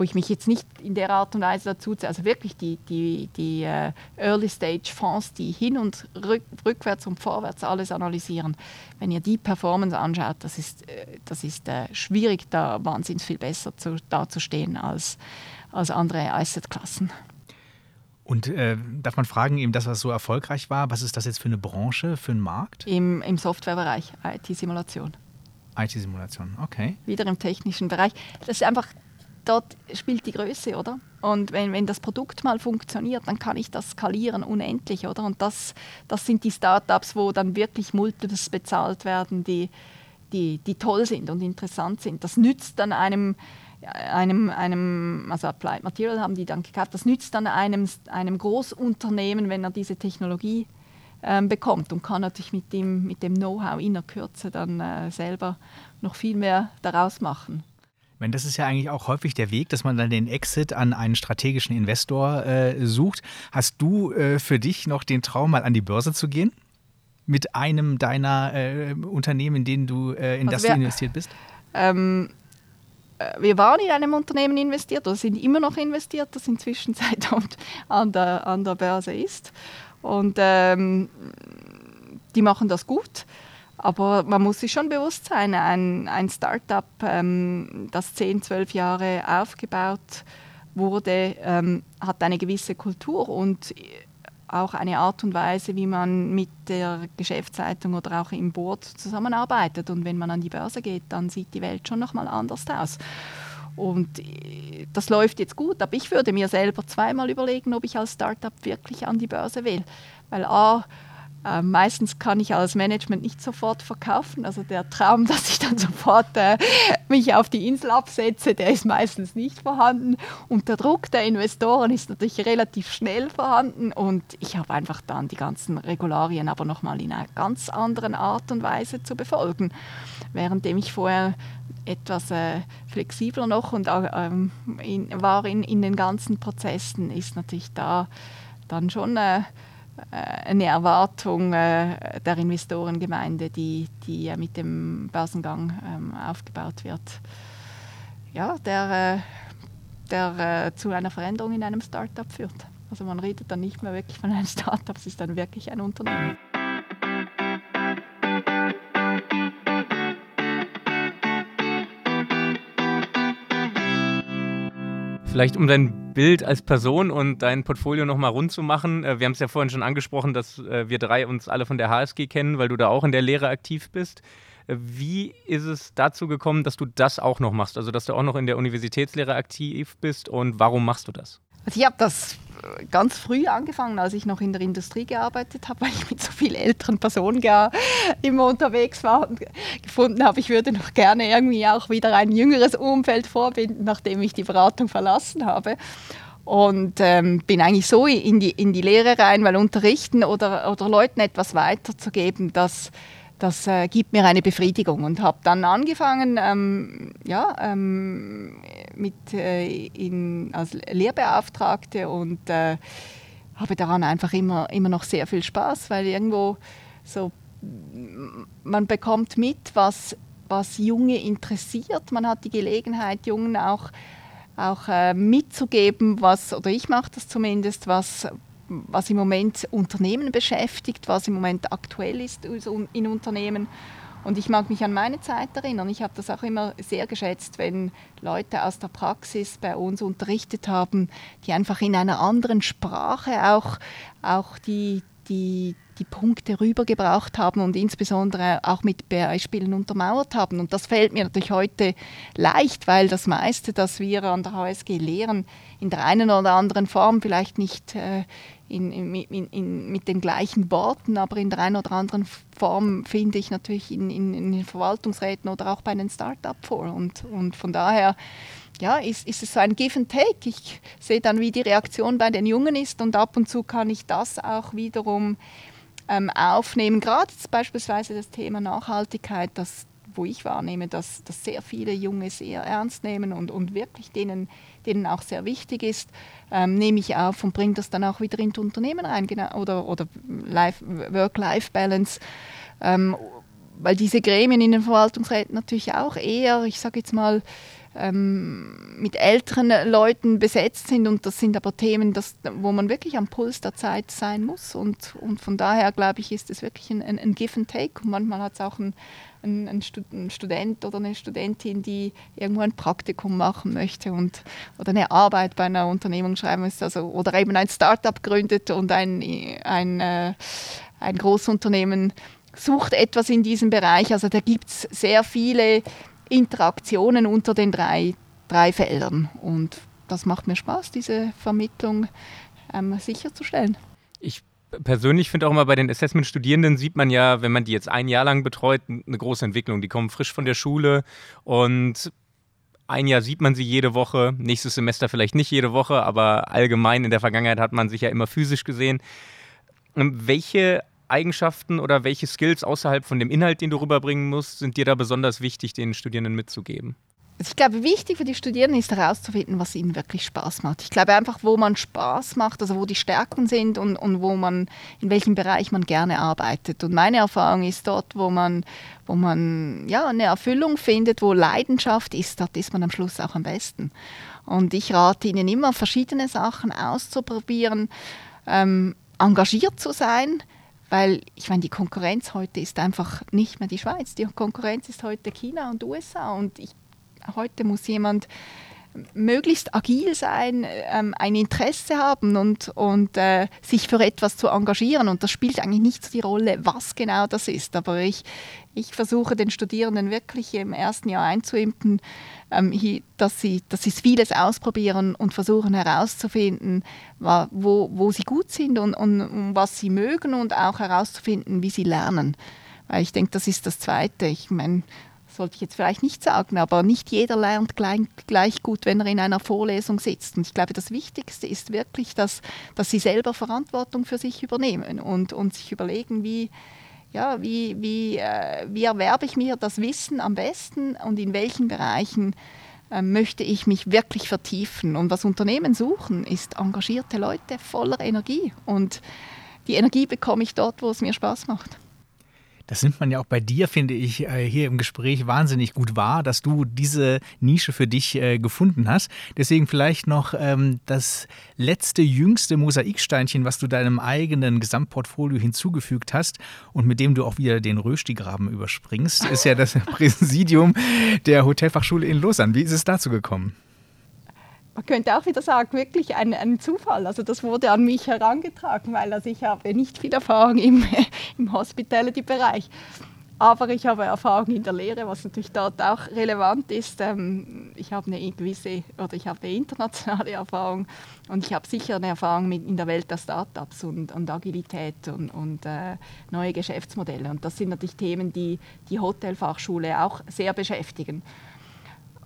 wo ich mich jetzt nicht in der Art und Weise dazu ziehe, also wirklich die, die, die uh, Early-Stage-Fonds, die hin und rück, rückwärts und vorwärts alles analysieren, wenn ihr die Performance anschaut, das ist, äh, das ist äh, schwierig, da wahnsinnig viel besser zu, dazustehen als, als andere Asset-Klassen. Und äh, darf man fragen, eben das, was so erfolgreich war, was ist das jetzt für eine Branche, für einen Markt? Im, im Softwarebereich, IT-Simulation. IT-Simulation, okay. Wieder im technischen Bereich. Das ist einfach, dort spielt die Größe, oder? Und wenn, wenn das Produkt mal funktioniert, dann kann ich das skalieren unendlich, oder? Und das, das sind die Startups, wo dann wirklich Multiples bezahlt werden, die, die, die toll sind und interessant sind. Das nützt dann einem, einem, einem, also Applied Material haben die dann gekauft, das nützt dann einem, einem Großunternehmen, wenn er diese Technologie ähm, bekommt und kann natürlich mit dem, mit dem Know-how in der Kürze dann äh, selber noch viel mehr daraus machen. Wenn das ist ja eigentlich auch häufig der Weg, dass man dann den Exit an einen strategischen Investor äh, sucht. Hast du äh, für dich noch den Traum, mal an die Börse zu gehen? Mit einem deiner äh, Unternehmen, in denen du, äh, in also das wir, du investiert bist? Ähm, äh, wir waren in einem Unternehmen investiert oder sind immer noch investiert, das inzwischen seit an der, an der Börse ist. Und ähm, die machen das gut. Aber man muss sich schon bewusst sein, ein, ein Startup, ähm, das 10, 12 Jahre aufgebaut wurde, ähm, hat eine gewisse Kultur und auch eine Art und Weise, wie man mit der Geschäftsleitung oder auch im Board zusammenarbeitet. Und wenn man an die Börse geht, dann sieht die Welt schon nochmal anders aus. Und äh, das läuft jetzt gut, aber ich würde mir selber zweimal überlegen, ob ich als Startup wirklich an die Börse will. Weil A, äh, meistens kann ich als Management nicht sofort verkaufen. Also der Traum, dass ich dann sofort äh, mich auf die Insel absetze, der ist meistens nicht vorhanden. Und der Druck der Investoren ist natürlich relativ schnell vorhanden. Und ich habe einfach dann die ganzen Regularien aber nochmal in einer ganz anderen Art und Weise zu befolgen. Währenddem ich vorher etwas äh, flexibler noch und ähm, in, war in, in den ganzen Prozessen, ist natürlich da dann schon... Äh, äh, eine Erwartung äh, der Investorengemeinde, die, die mit dem Börsengang ähm, aufgebaut wird, ja, der, äh, der zu einer Veränderung in einem Startup führt. Also man redet dann nicht mehr wirklich von einem Startup, es ist dann wirklich ein Unternehmen. Vielleicht um dein Bild als Person und dein Portfolio nochmal rund zu machen. Äh, wir haben es ja vorhin schon angesprochen, dass äh, wir drei uns alle von der HSG kennen, weil du da auch in der Lehre aktiv bist. Äh, wie ist es dazu gekommen, dass du das auch noch machst? Also, dass du auch noch in der Universitätslehre aktiv bist und warum machst du das? Also ich habe das ganz früh angefangen, als ich noch in der Industrie gearbeitet habe, weil ich mit so vielen älteren Personen immer unterwegs war und gefunden habe, ich würde noch gerne irgendwie auch wieder ein jüngeres Umfeld vorbinden, nachdem ich die Beratung verlassen habe. Und ähm, bin eigentlich so in die, in die Lehre rein, weil unterrichten oder, oder Leuten etwas weiterzugeben, das das äh, gibt mir eine Befriedigung und habe dann angefangen ähm, ja, ähm, mit, äh, in, als Lehrbeauftragte und äh, habe daran einfach immer, immer noch sehr viel Spaß, weil irgendwo so man bekommt mit, was, was Junge interessiert. Man hat die Gelegenheit, Jungen auch, auch äh, mitzugeben, was, oder ich mache das zumindest, was, was im Moment Unternehmen beschäftigt, was im Moment aktuell ist in Unternehmen. Und ich mag mich an meine Zeit erinnern. Ich habe das auch immer sehr geschätzt, wenn Leute aus der Praxis bei uns unterrichtet haben, die einfach in einer anderen Sprache auch, auch die, die, die Punkte rübergebracht haben und insbesondere auch mit Beispielen untermauert haben. Und das fällt mir natürlich heute leicht, weil das meiste, das wir an der HSG lehren, in der einen oder anderen Form vielleicht nicht äh, in, in, in, mit den gleichen Worten, aber in der einen oder anderen Form finde ich natürlich in, den Verwaltungsräten oder auch bei einem Start-up vor. Und, und von daher ja, ist, ist es so ein Give and Take. Ich sehe dann, wie die Reaktion bei den Jungen ist und ab und zu kann ich das auch wiederum ähm, aufnehmen. Gerade beispielsweise das Thema Nachhaltigkeit, das, wo ich wahrnehme, dass, dass sehr viele Junge sehr ernst nehmen und, und wirklich denen, denen auch sehr wichtig ist ähm, nehme ich auf und bringe das dann auch wieder ins Unternehmen rein genau, oder, oder Work-Life-Balance. Ähm, weil diese Gremien in den Verwaltungsräten natürlich auch eher, ich sage jetzt mal, ähm, mit älteren Leuten besetzt sind. Und das sind aber Themen, das, wo man wirklich am Puls der Zeit sein muss. Und, und von daher glaube ich, ist es wirklich ein, ein, ein Give and Take. Und manchmal hat es auch ein, ein, ein, Student oder eine Studentin, die irgendwo ein Praktikum machen möchte und, oder eine Arbeit bei einer Unternehmung schreiben muss, also, oder eben ein Startup gründet und ein, ein, äh, ein Großunternehmen sucht etwas in diesem Bereich. Also da gibt es sehr viele Interaktionen unter den drei, drei Feldern und das macht mir Spaß, diese Vermittlung ähm, sicherzustellen. Ich persönlich finde auch immer bei den Assessment-Studierenden sieht man ja, wenn man die jetzt ein Jahr lang betreut, eine große Entwicklung. Die kommen frisch von der Schule und ein Jahr sieht man sie jede Woche, nächstes Semester vielleicht nicht jede Woche, aber allgemein in der Vergangenheit hat man sich ja immer physisch gesehen. Ähm, welche Eigenschaften oder welche Skills außerhalb von dem Inhalt, den du rüberbringen musst, sind dir da besonders wichtig, den Studierenden mitzugeben? Also ich glaube, wichtig für die Studierenden ist herauszufinden, was ihnen wirklich Spaß macht. Ich glaube einfach, wo man Spaß macht, also wo die Stärken sind und, und wo man, in welchem Bereich man gerne arbeitet. Und meine Erfahrung ist dort, wo man, wo man ja, eine Erfüllung findet, wo Leidenschaft ist, dort ist man am Schluss auch am besten. Und ich rate Ihnen immer, verschiedene Sachen auszuprobieren, ähm, engagiert zu sein, weil ich meine, die Konkurrenz heute ist einfach nicht mehr die Schweiz. Die Konkurrenz ist heute China und USA. Und ich heute muss jemand möglichst agil sein, ähm, ein Interesse haben und, und äh, sich für etwas zu engagieren. Und das spielt eigentlich nicht so die Rolle, was genau das ist. Aber ich, ich versuche den Studierenden wirklich im ersten Jahr einzuimpfen, ähm, dass, sie, dass sie vieles ausprobieren und versuchen herauszufinden, wo, wo sie gut sind und, und, und was sie mögen und auch herauszufinden, wie sie lernen. Weil ich denke, das ist das Zweite. Ich meine, sollte ich jetzt vielleicht nicht sagen, aber nicht jeder lernt gleich, gleich, gut, wenn er in einer Vorlesung sitzt. Und ich glaube, das Wichtigste ist wirklich, dass, dass sie selber Verantwortung für sich übernehmen und, und sich überlegen, wie, ja, wie, wie, äh, wie erwerbe ich mir das Wissen am besten und in welchen Bereichen äh, möchte ich mich wirklich vertiefen. Und was Unternehmen suchen, ist engagierte Leute voller Energie. Und die Energie bekomme ich dort, wo es mir Spaß macht. Das nimmt man ja auch bei dir, finde ich, äh, hier im Gespräch wahnsinnig gut wahr, dass du diese Nische für dich äh, gefunden hast. Deswegen vielleicht noch ähm, das letzte, jüngste Mosaiksteinchen, was du deinem eigenen Gesamtportfolio hinzugefügt hast und mit dem du auch wieder den Röstigraben überspringst, ist ja das Präsidium der Hotelfachschule in Lausanne. Wie ist es dazu gekommen? Man könnte auch wieder sagen, wirklich ein, ein, Zufall. Also das wurde an mich herangetragen, weil also ich habe nicht viel Erfahrung im, im Hospitality-Bereich. Aber ich habe Erfahrung in der Lehre, was natürlich dort auch relevant ist. Ähm, ich habe eine gewisse oder ich habe eine internationale Erfahrung und ich habe sicher eine Erfahrung in der Welt der Startups und, und Agilität und, und äh, neue Geschäftsmodelle. Und das sind natürlich Themen, die die Hotelfachschule auch sehr beschäftigen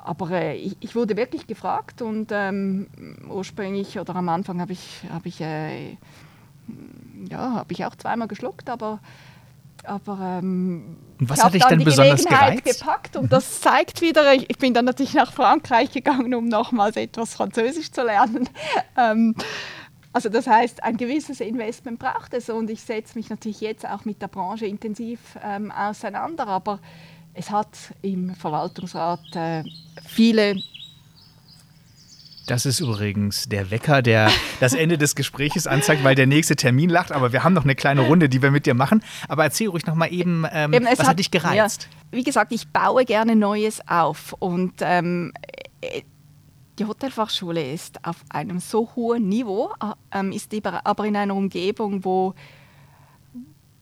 aber äh, ich, ich, wurde wirklich gefragt und ähm, ursprünglich oder am Anfang habe ich, hab ich, äh, ja, hab ich auch zweimal geschluckt, aber, aber ähm, und was hat dich denn besonders gereizt? gepackt und das zeigt wieder, ich, ich, bin dann natürlich nach Frankreich gegangen, um nochmals etwas Französisch zu lernen. ähm, also das heißt, ein gewisses Investment braucht es und ich setze mich natürlich jetzt auch mit der Branche intensiv ähm, auseinander, aber es hat im Verwaltungsrat äh, viele das ist übrigens der Wecker, der das Ende des Gespräches anzeigt, weil der nächste Termin lacht. Aber wir haben noch eine kleine Runde, die wir mit dir machen. Aber erzähl ruhig noch mal eben, ähm, eben was hat, hat, dich gereizt? Ja, wie gesagt, ich baue gerne Neues auf. Und ähm, äh, die Hotelfachschule ist auf einem so hohen Niveau, äh, ähm, ist aber in einer Umgebung, wo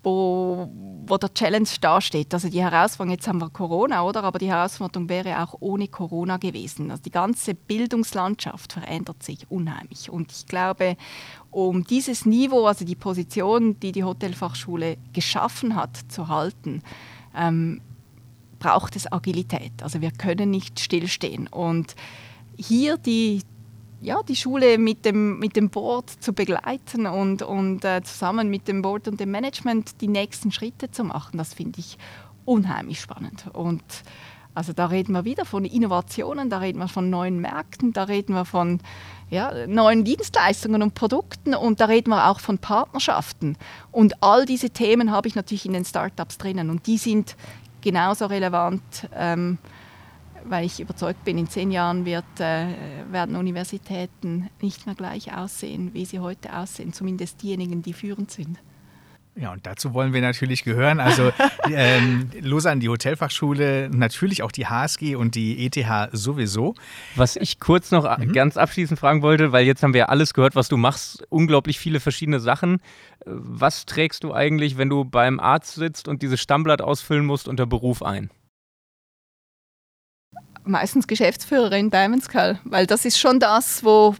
wo, wo der Challenge dasteht. Also die Herausforderung, jetzt haben wir Corona, oder? Aber die Herausforderung wäre auch ohne Corona gewesen. Also die ganze Bildungslandschaft verändert sich unheimlich. Und ich glaube, um dieses Niveau, also die Position, die die Hotelfachschule geschaffen hat, zu halten, ähm, braucht es Agilität. Also wir können nicht stillstehen. Und hier die, ja, die Schule mit dem, mit dem Board zu begleiten und, und äh, zusammen mit dem Board und dem Management die nächsten Schritte zu machen, das finde ich unheimlich spannend. Und also da reden wir wieder von Innovationen, da reden wir von neuen Märkten, da reden wir von ja, neuen Dienstleistungen und Produkten und da reden wir auch von Partnerschaften. Und all diese Themen habe ich natürlich in den Startups drinnen und die sind genauso relevant. Ähm, weil ich überzeugt bin, in zehn Jahren wird, äh, werden Universitäten nicht mehr gleich aussehen, wie sie heute aussehen, zumindest diejenigen, die führend sind. Ja, und dazu wollen wir natürlich gehören. Also ähm, Lausanne, die Hotelfachschule, natürlich auch die HSG und die ETH sowieso. Was ich kurz noch mhm. ganz abschließend fragen wollte, weil jetzt haben wir ja alles gehört, was du machst, unglaublich viele verschiedene Sachen. Was trägst du eigentlich, wenn du beim Arzt sitzt und dieses Stammblatt ausfüllen musst, unter Beruf ein? Meistens Geschäftsführerin Diamond Skull, weil das ist schon das, wo,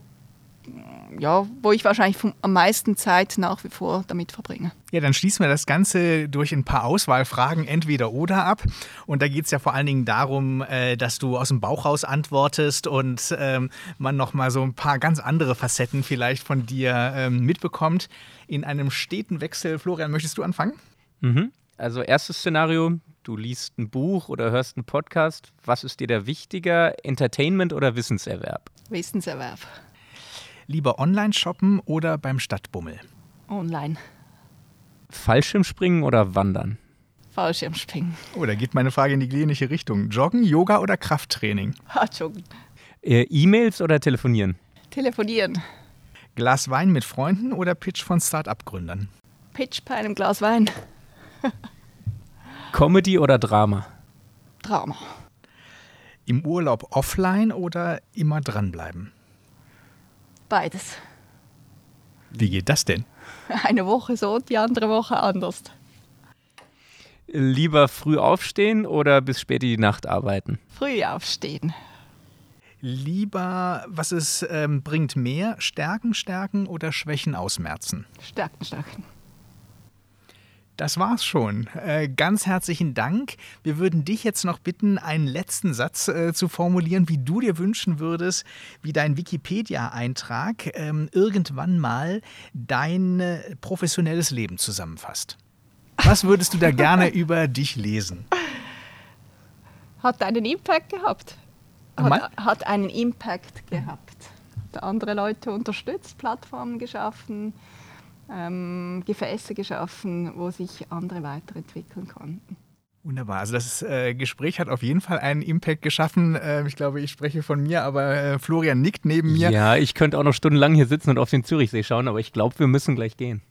ja, wo ich wahrscheinlich vom, am meisten Zeit nach wie vor damit verbringe. Ja, dann schließen wir das Ganze durch ein paar Auswahlfragen entweder oder ab. Und da geht es ja vor allen Dingen darum, äh, dass du aus dem Bauch raus antwortest und ähm, man nochmal so ein paar ganz andere Facetten vielleicht von dir ähm, mitbekommt. In einem steten Wechsel, Florian, möchtest du anfangen? Mhm. Also erstes Szenario, du liest ein Buch oder hörst einen Podcast. Was ist dir da wichtiger, Entertainment oder Wissenserwerb? Wissenserwerb. Lieber online shoppen oder beim Stadtbummel? Online. Fallschirmspringen oder wandern? Fallschirmspringen. Oh, da geht meine Frage in die klinische Richtung. Joggen, Yoga oder Krafttraining? Ha, joggen. Äh, E-Mails oder telefonieren? Telefonieren. Glas Wein mit Freunden oder Pitch von Start-up-Gründern? Pitch bei einem Glas Wein. Comedy oder Drama? Drama. Im Urlaub offline oder immer dranbleiben? Beides. Wie geht das denn? Eine Woche so und die andere Woche anders. Lieber früh aufstehen oder bis spät in die Nacht arbeiten? Früh aufstehen. Lieber, was es ähm, bringt mehr, Stärken stärken oder Schwächen ausmerzen? Stärken stärken. Das war's schon. Äh, ganz herzlichen Dank. Wir würden dich jetzt noch bitten, einen letzten Satz äh, zu formulieren, wie du dir wünschen würdest, wie dein Wikipedia-Eintrag ähm, irgendwann mal dein äh, professionelles Leben zusammenfasst. Was würdest du da gerne über dich lesen? Hat einen Impact gehabt. Hat, hat einen Impact gehabt. Hat andere Leute unterstützt, Plattformen geschaffen ähm, Gefäße geschaffen, wo sich andere weiterentwickeln konnten. Wunderbar. Also das äh, Gespräch hat auf jeden Fall einen Impact geschaffen. Äh, ich glaube, ich spreche von mir, aber äh, Florian nickt neben mir. Ja, ich könnte auch noch stundenlang hier sitzen und auf den Zürichsee schauen, aber ich glaube, wir müssen gleich gehen.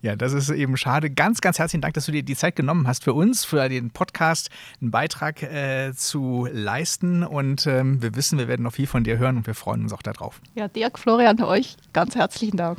Ja, das ist eben schade. Ganz, ganz herzlichen Dank, dass du dir die Zeit genommen hast für uns, für den Podcast, einen Beitrag äh, zu leisten. Und ähm, wir wissen, wir werden noch viel von dir hören und wir freuen uns auch darauf. Ja, Dirk, Florian, euch ganz herzlichen Dank.